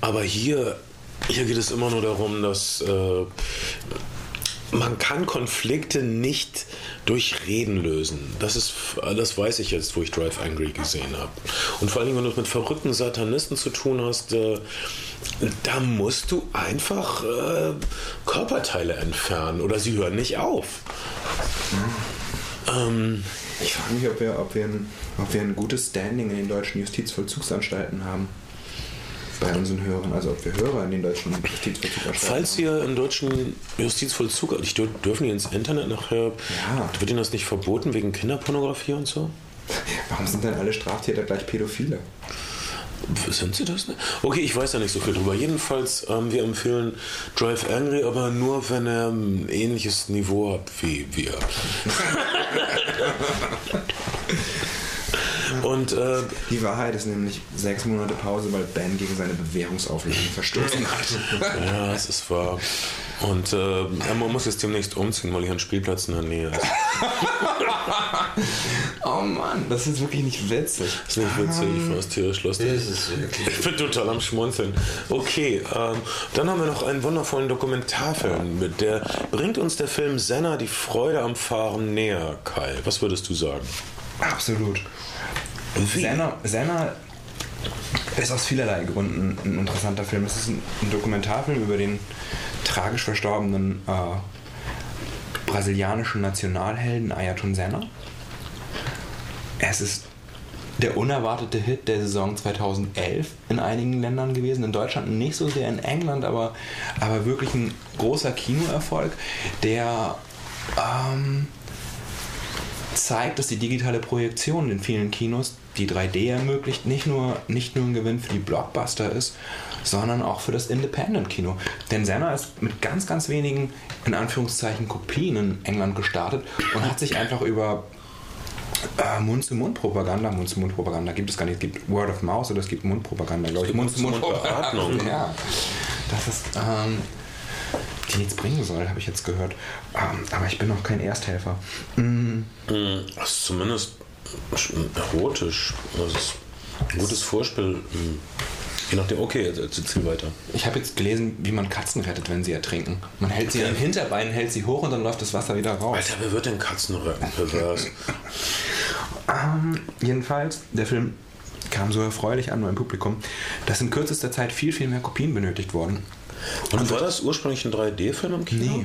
aber hier, hier geht es immer nur darum, dass man kann Konflikte nicht durch Reden lösen. Das ist, das weiß ich jetzt, wo ich Drive Angry gesehen habe. Und vor allem, wenn du es mit verrückten Satanisten zu tun hast, äh, da musst du einfach äh, Körperteile entfernen oder sie hören nicht auf. Ähm, ich frage mich, ob wir, ob, wir ein, ob wir ein gutes Standing in den deutschen Justizvollzugsanstalten haben bei unseren Hörern, also ob wir Hörer in den deutschen Justizvollzug erstatten. Falls ihr in deutschen Justizvollzug, ich dürfen die ins Internet nachher, ja. wird ihnen das nicht verboten wegen Kinderpornografie und so? Warum sind denn alle Straftäter gleich Pädophile? Sind sie das? Nicht? Okay, ich weiß ja nicht so viel drüber. Jedenfalls, ähm, wir empfehlen Drive Angry, aber nur, wenn er ein ähnliches Niveau hat wie wir. Und äh, die Wahrheit ist nämlich sechs Monate Pause, weil Ben gegen seine Bewährungsauflagen verstoßen hat. ja, es ist wahr. Und äh, man muss jetzt demnächst umziehen, weil hier ein Spielplatz in der Nähe ist. oh Mann, das ist wirklich nicht witzig. Das ist nicht witzig, ich war tierisch lustig. Ich bin total am Schmunzeln. Okay, ähm, dann haben wir noch einen wundervollen Dokumentarfilm. Mit der bringt uns der Film Senna die Freude am Fahren näher, Kai. Was würdest du sagen? Absolut. Senna, Senna ist aus vielerlei Gründen ein interessanter Film. Es ist ein, Dokumentarfilm über den tragisch verstorbenen äh, brasilianischen Nationalhelden Ayrton Senna. Es ist der unerwartete Hit der Saison 2011 in einigen Ländern gewesen. In Deutschland nicht so sehr, in England aber, aber wirklich ein großer Kinoerfolg, der ähm, zeigt, dass die digitale Projektion in vielen Kinos die 3D ermöglicht, nicht nur, nicht nur ein Gewinn für die Blockbuster ist, sondern auch für das Independent-Kino. Denn Senna ist mit ganz, ganz wenigen, in Anführungszeichen, Kopien in England gestartet und hat sich einfach über äh, Mund-zu-Mund-Propaganda, Mund-zu-Mund-Propaganda gibt es gar nicht, es gibt Word of Mouse oder es gibt Mundpropaganda, glaube ich. Mund-zu-Mund-Beatmung. Ja, das ist, ähm, die nichts bringen soll, habe ich jetzt gehört. Ähm, aber ich bin noch kein Ersthelfer. Mm. Also zumindest erotisch. Das ist ein gutes Vorspiel. Hm. Je nachdem, okay, jetzt erzähl weiter. Ich habe jetzt gelesen, wie man Katzen rettet, wenn sie ertrinken. Man hält sie okay. am Hinterbein, hält sie hoch und dann läuft das Wasser wieder raus. Alter, wer wird denn Katzen retten? Pervers. ähm, jedenfalls, der Film kam so erfreulich an beim Publikum, dass in kürzester Zeit viel, viel mehr Kopien benötigt wurden. Und, und war das ursprünglich ein 3D-Film im Kino? Nee.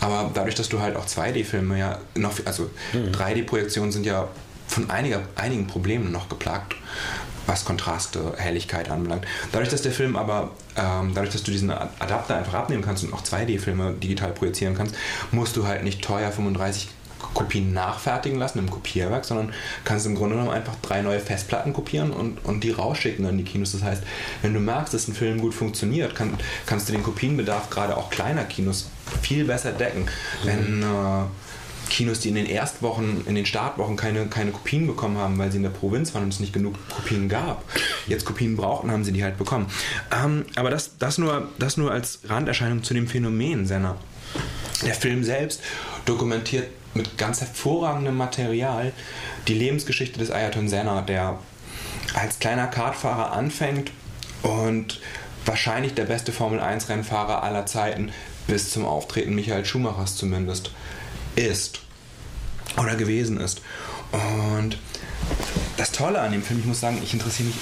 Aber dadurch, dass du halt auch 2D-Filme ja noch, also hm. 3D-Projektionen sind ja von einiger, einigen Problemen noch geplagt, was Kontraste, Helligkeit anbelangt. Dadurch, dass der Film aber, ähm, dadurch, dass du diesen Adapter einfach abnehmen kannst und auch 2D-Filme digital projizieren kannst, musst du halt nicht teuer 35 Kopien nachfertigen lassen im Kopierwerk, sondern kannst im Grunde genommen einfach drei neue Festplatten kopieren und, und die rausschicken an die Kinos. Das heißt, wenn du merkst, dass ein Film gut funktioniert, kann, kannst du den Kopienbedarf gerade auch kleiner Kinos viel besser decken. Mhm. Wenn äh, Kinos, die in den Erstwochen, in den Startwochen keine, keine Kopien bekommen haben, weil sie in der Provinz waren und es nicht genug Kopien gab, jetzt Kopien brauchten, haben sie die halt bekommen. Ähm, aber das, das, nur, das nur als Randerscheinung zu dem Phänomen Senna. Der Film selbst dokumentiert mit ganz hervorragendem Material die Lebensgeschichte des Ayrton Senna, der als kleiner Kartfahrer anfängt und wahrscheinlich der beste Formel 1 Rennfahrer aller Zeiten bis zum Auftreten Michael Schumachers zumindest ist oder gewesen ist. Und das Tolle an dem Film, ich muss sagen, ich interessiere mich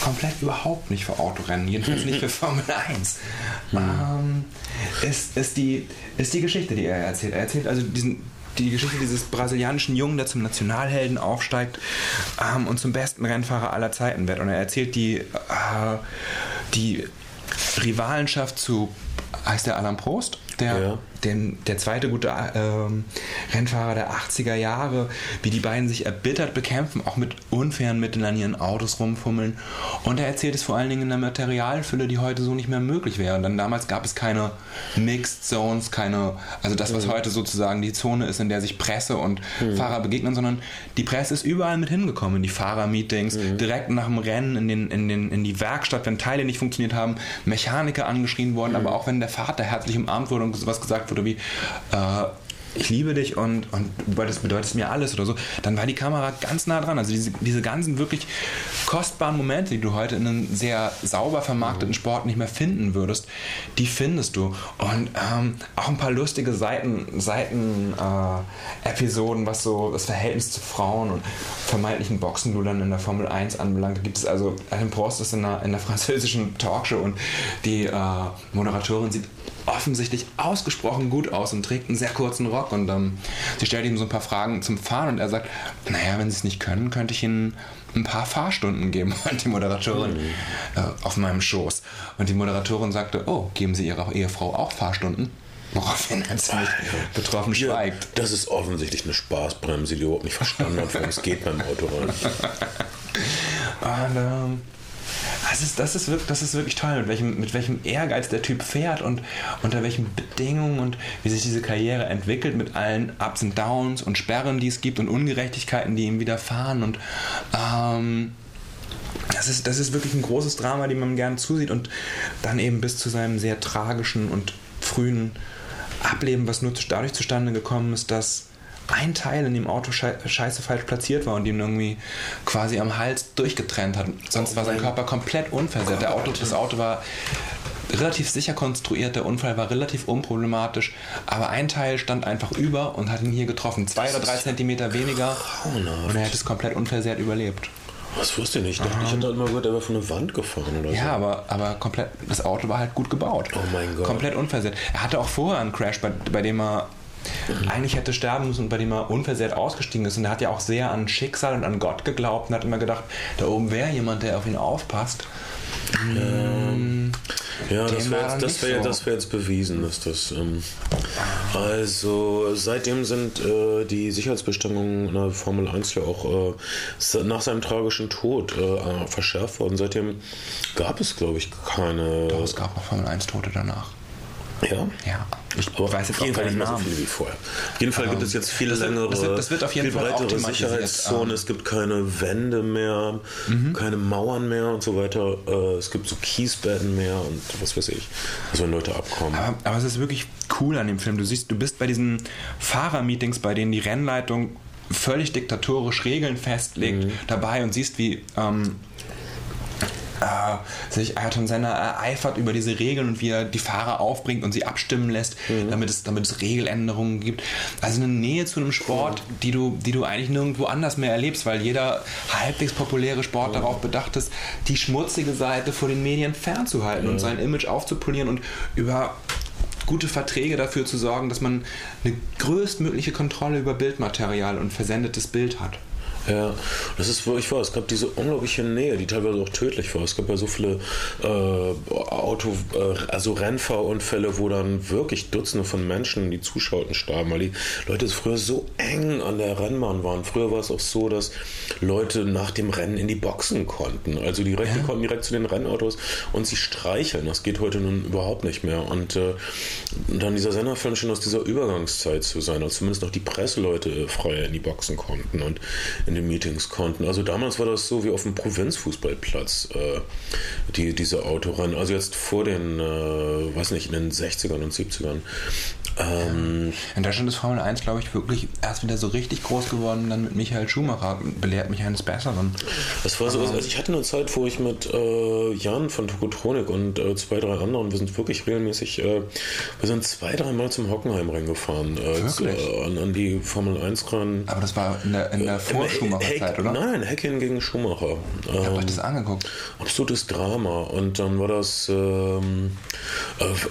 komplett überhaupt nicht für Autorennen, jedenfalls nicht für Formel 1, hm. ähm, ist, ist, die, ist die Geschichte, die er erzählt. Er erzählt also diesen, die Geschichte dieses brasilianischen Jungen, der zum Nationalhelden aufsteigt ähm, und zum besten Rennfahrer aller Zeiten wird. Und er erzählt die, äh, die Rivalenschaft zu, heißt der Alan Prost? Der, ja den, der zweite gute ähm, Rennfahrer der 80er Jahre, wie die beiden sich erbittert bekämpfen, auch mit unfairen Mitteln an ihren Autos rumfummeln. Und er erzählt es vor allen Dingen in einer Materialfülle, die heute so nicht mehr möglich wäre. Denn damals gab es keine Mixed Zones, keine, also das, was mhm. heute sozusagen die Zone ist, in der sich Presse und mhm. Fahrer begegnen, sondern die Presse ist überall mit hingekommen, in die Fahrermeetings, mhm. direkt nach dem Rennen, in, den, in, den, in die Werkstatt, wenn Teile nicht funktioniert haben, Mechaniker angeschrien worden, mhm. aber auch wenn der Vater herzlich umarmt wurde und sowas gesagt oder wie äh, ich liebe dich und, und das bedeutet mir alles oder so, dann war die Kamera ganz nah dran. Also diese, diese ganzen wirklich kostbaren Momente, die du heute in einem sehr sauber vermarkteten Sport nicht mehr finden würdest, die findest du. Und ähm, auch ein paar lustige Seiten, Seiten äh, Episoden, was so das Verhältnis zu Frauen und vermeintlichen Boxenludern in der Formel 1 anbelangt. Da gibt es also, Alain Prost ist in der, in der französischen Talkshow und die äh, Moderatorin sieht offensichtlich ausgesprochen gut aus und trägt einen sehr kurzen Rock. Und ähm, sie stellt ihm so ein paar Fragen zum Fahren und er sagt, naja, wenn sie es nicht können, könnte ich ihnen ein paar Fahrstunden geben, meint die Moderatorin mhm. äh, auf meinem Schoß. Und die Moderatorin sagte, oh, geben Sie Ihrer Ehefrau auch Fahrstunden? Woraufhin er ziemlich betroffen schweigt. Ja, das ist offensichtlich eine Spaßbremse, die überhaupt nicht verstanden hat, worum es geht beim Autorennen. Und ähm, das ist, das ist, wirklich, das ist wirklich toll, mit welchem, mit welchem Ehrgeiz der Typ fährt und unter welchen Bedingungen und wie sich diese Karriere entwickelt mit allen Ups und Downs und Sperren, die es gibt und Ungerechtigkeiten, die ihm widerfahren. Und ähm, das ist, das ist wirklich ein großes Drama, dem man gern zusieht und dann eben bis zu seinem sehr tragischen und frühen Ableben, was nur dadurch zustande gekommen ist, dass ein Teil in dem Auto scheiße falsch platziert war und ihn irgendwie quasi am Hals durchgetrennt hat. Sonst war sein Körper komplett unversehrt. Der Auto, das Auto war relativ sicher konstruiert, der Unfall war relativ unproblematisch, aber ein Teil stand einfach über und hat ihn hier getroffen. Zwei oder drei Zentimeter weniger und er hätte es komplett unversehrt überlebt. Was wusste ich nicht? Ich, dachte, ich hatte halt mal gehört, er war von einer Wand gefahren oder ja, so. Ja, aber, aber komplett, das Auto war halt gut gebaut. Oh mein Gott. Komplett unversehrt. Er hatte auch vorher einen Crash, bei, bei dem er eigentlich hätte sterben müssen und bei dem er unversehrt ausgestiegen ist. Und er hat ja auch sehr an Schicksal und an Gott geglaubt und hat immer gedacht, da oben wäre jemand, der auf ihn aufpasst. Ähm, ja, das wäre jetzt, wär, so. wär jetzt bewiesen, dass das. Ähm, also, seitdem sind äh, die Sicherheitsbestimmungen in der Formel 1 ja auch äh, nach seinem tragischen Tod äh, verschärft worden. Seitdem gab es, glaube ich, keine. Doch, es gab noch Formel 1-Tote danach. Ja? Ja. Ich Aber weiß jetzt auf jeden Fall nicht mehr so viel wie vorher. Auf jeden Fall gibt es jetzt viele das längere, das wird, das wird auf jeden viel Fall breitere Sicherheitszonen. Es gibt keine Wände mehr, mhm. keine Mauern mehr und so weiter. Äh, es gibt so Kiesbetten mehr und was weiß ich. Also wenn Leute abkommen. Aber, aber es ist wirklich cool an dem Film. Du siehst, du bist bei diesen Fahrermeetings, bei denen die Rennleitung völlig diktatorisch Regeln festlegt, mhm. dabei und siehst, wie ähm, äh, sich Ayrton Senna ereifert über diese Regeln und wie er die Fahrer aufbringt und sie abstimmen lässt, mhm. damit, es, damit es Regeländerungen gibt. Also eine Nähe zu einem Sport, die du, die du eigentlich nirgendwo anders mehr erlebst, weil jeder halbwegs populäre Sport mhm. darauf bedacht ist, die schmutzige Seite vor den Medien fernzuhalten mhm. und sein Image aufzupolieren und über gute Verträge dafür zu sorgen, dass man eine größtmögliche Kontrolle über Bildmaterial und versendetes Bild hat. Ja, das ist wirklich wahr. Es gab diese unglaubliche Nähe, die teilweise auch tödlich war. Es gab ja so viele äh, Auto, äh, also Rennfahrunfälle, wo dann wirklich Dutzende von Menschen, die zuschauten, starben, weil die Leute früher so eng an der Rennbahn waren. Früher war es auch so, dass Leute nach dem Rennen in die Boxen konnten. Also die Rechte ja. konnten direkt zu den Rennautos und sie streicheln. Das geht heute nun überhaupt nicht mehr. Und äh, dann dieser Senderfilm schon aus dieser Übergangszeit zu sein, als zumindest noch die Presseleute frei in die Boxen konnten und in den Meetings konnten. Also damals war das so wie auf dem Provinzfußballplatz, äh, die, diese Autorennen. Also jetzt vor den, äh, weiß nicht, in den 60ern und 70ern. Ähm, in Deutschland ist Formel 1, glaube ich, wirklich erst wieder so richtig groß geworden, dann mit Michael Schumacher, belehrt mich eines Besseren. Das war so, also ich hatte eine Zeit, wo ich mit äh, Jan von Tokotronik und äh, zwei, drei anderen, wir sind wirklich regelmäßig, äh, wir sind zwei, drei Mal zum Hockenheimring gefahren. Äh, zu, äh, an, an, die Formel 1 ran. Aber das war in der, in der äh, Vor-Schumacher-Zeit, oder? Nein, Hacking gegen Schumacher. Ich ähm, habe euch das angeguckt. Absolutes Drama. Und dann war das, ähm,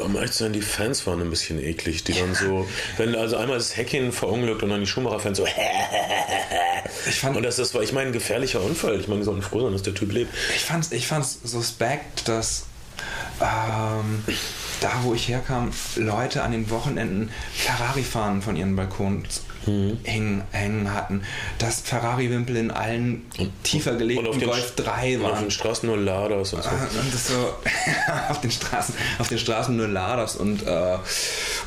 am ehrlich sein, die Fans waren ein bisschen eklig, die dann so, wenn also einmal ist Hacking verunglückt und dann die Schumacher-Fans so, ich fand, und das, das war, ich meine, ein gefährlicher Unfall. Ich meine, die sollten froh sein, dass der Typ lebt. Ich fand's, ich fand's suspekt, dass ähm, da, wo ich herkam, Leute an den Wochenenden Ferrari-Fahnen von ihren Balkons mhm. hängen, hängen hatten, dass Ferrari-Wimpel in allen tiefer gelegten und Golf 3 waren. auf den Straßen nur Laders und so. Ah, und das so auf den Straßen, auf den Straßen nur Laders und, äh,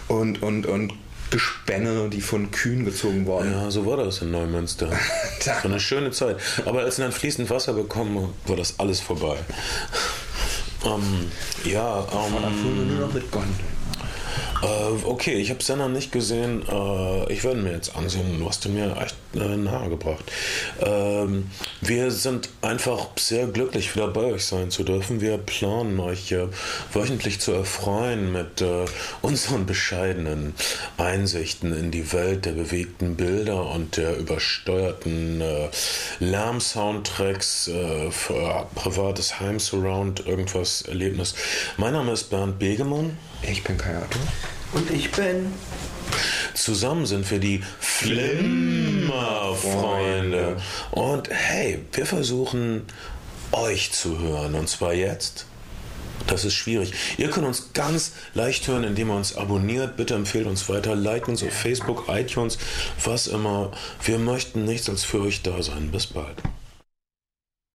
und, und, und Gespänne, die von Kühen gezogen wurden. Ja, so war das in Neumünster. das war eine schöne Zeit. Aber als sie dann fließend Wasser bekommen, war das alles vorbei. Ähm, ja, ähm, nur noch mit Gondeln. Äh, okay, ich habe Senna nicht gesehen. Äh, ich werde mir jetzt ansehen. Du hast mir echt äh, nahegebracht. Ähm, wir sind einfach sehr glücklich, wieder bei euch sein zu dürfen. Wir planen euch wöchentlich zu erfreuen mit äh, unseren bescheidenen Einsichten in die Welt der bewegten Bilder und der übersteuerten äh, Lärmsoundtracks äh, für privates Heimsurround, irgendwas Erlebnis. Mein Name ist Bernd Begemann. Ich bin Kayato. Und ich bin. Zusammen sind wir die Flimmerfreunde. Und hey, wir versuchen euch zu hören. Und zwar jetzt. Das ist schwierig. Ihr könnt uns ganz leicht hören, indem ihr uns abonniert. Bitte empfehlt uns weiter. Liked uns auf Facebook, iTunes, was immer. Wir möchten nichts als für euch da sein. Bis bald.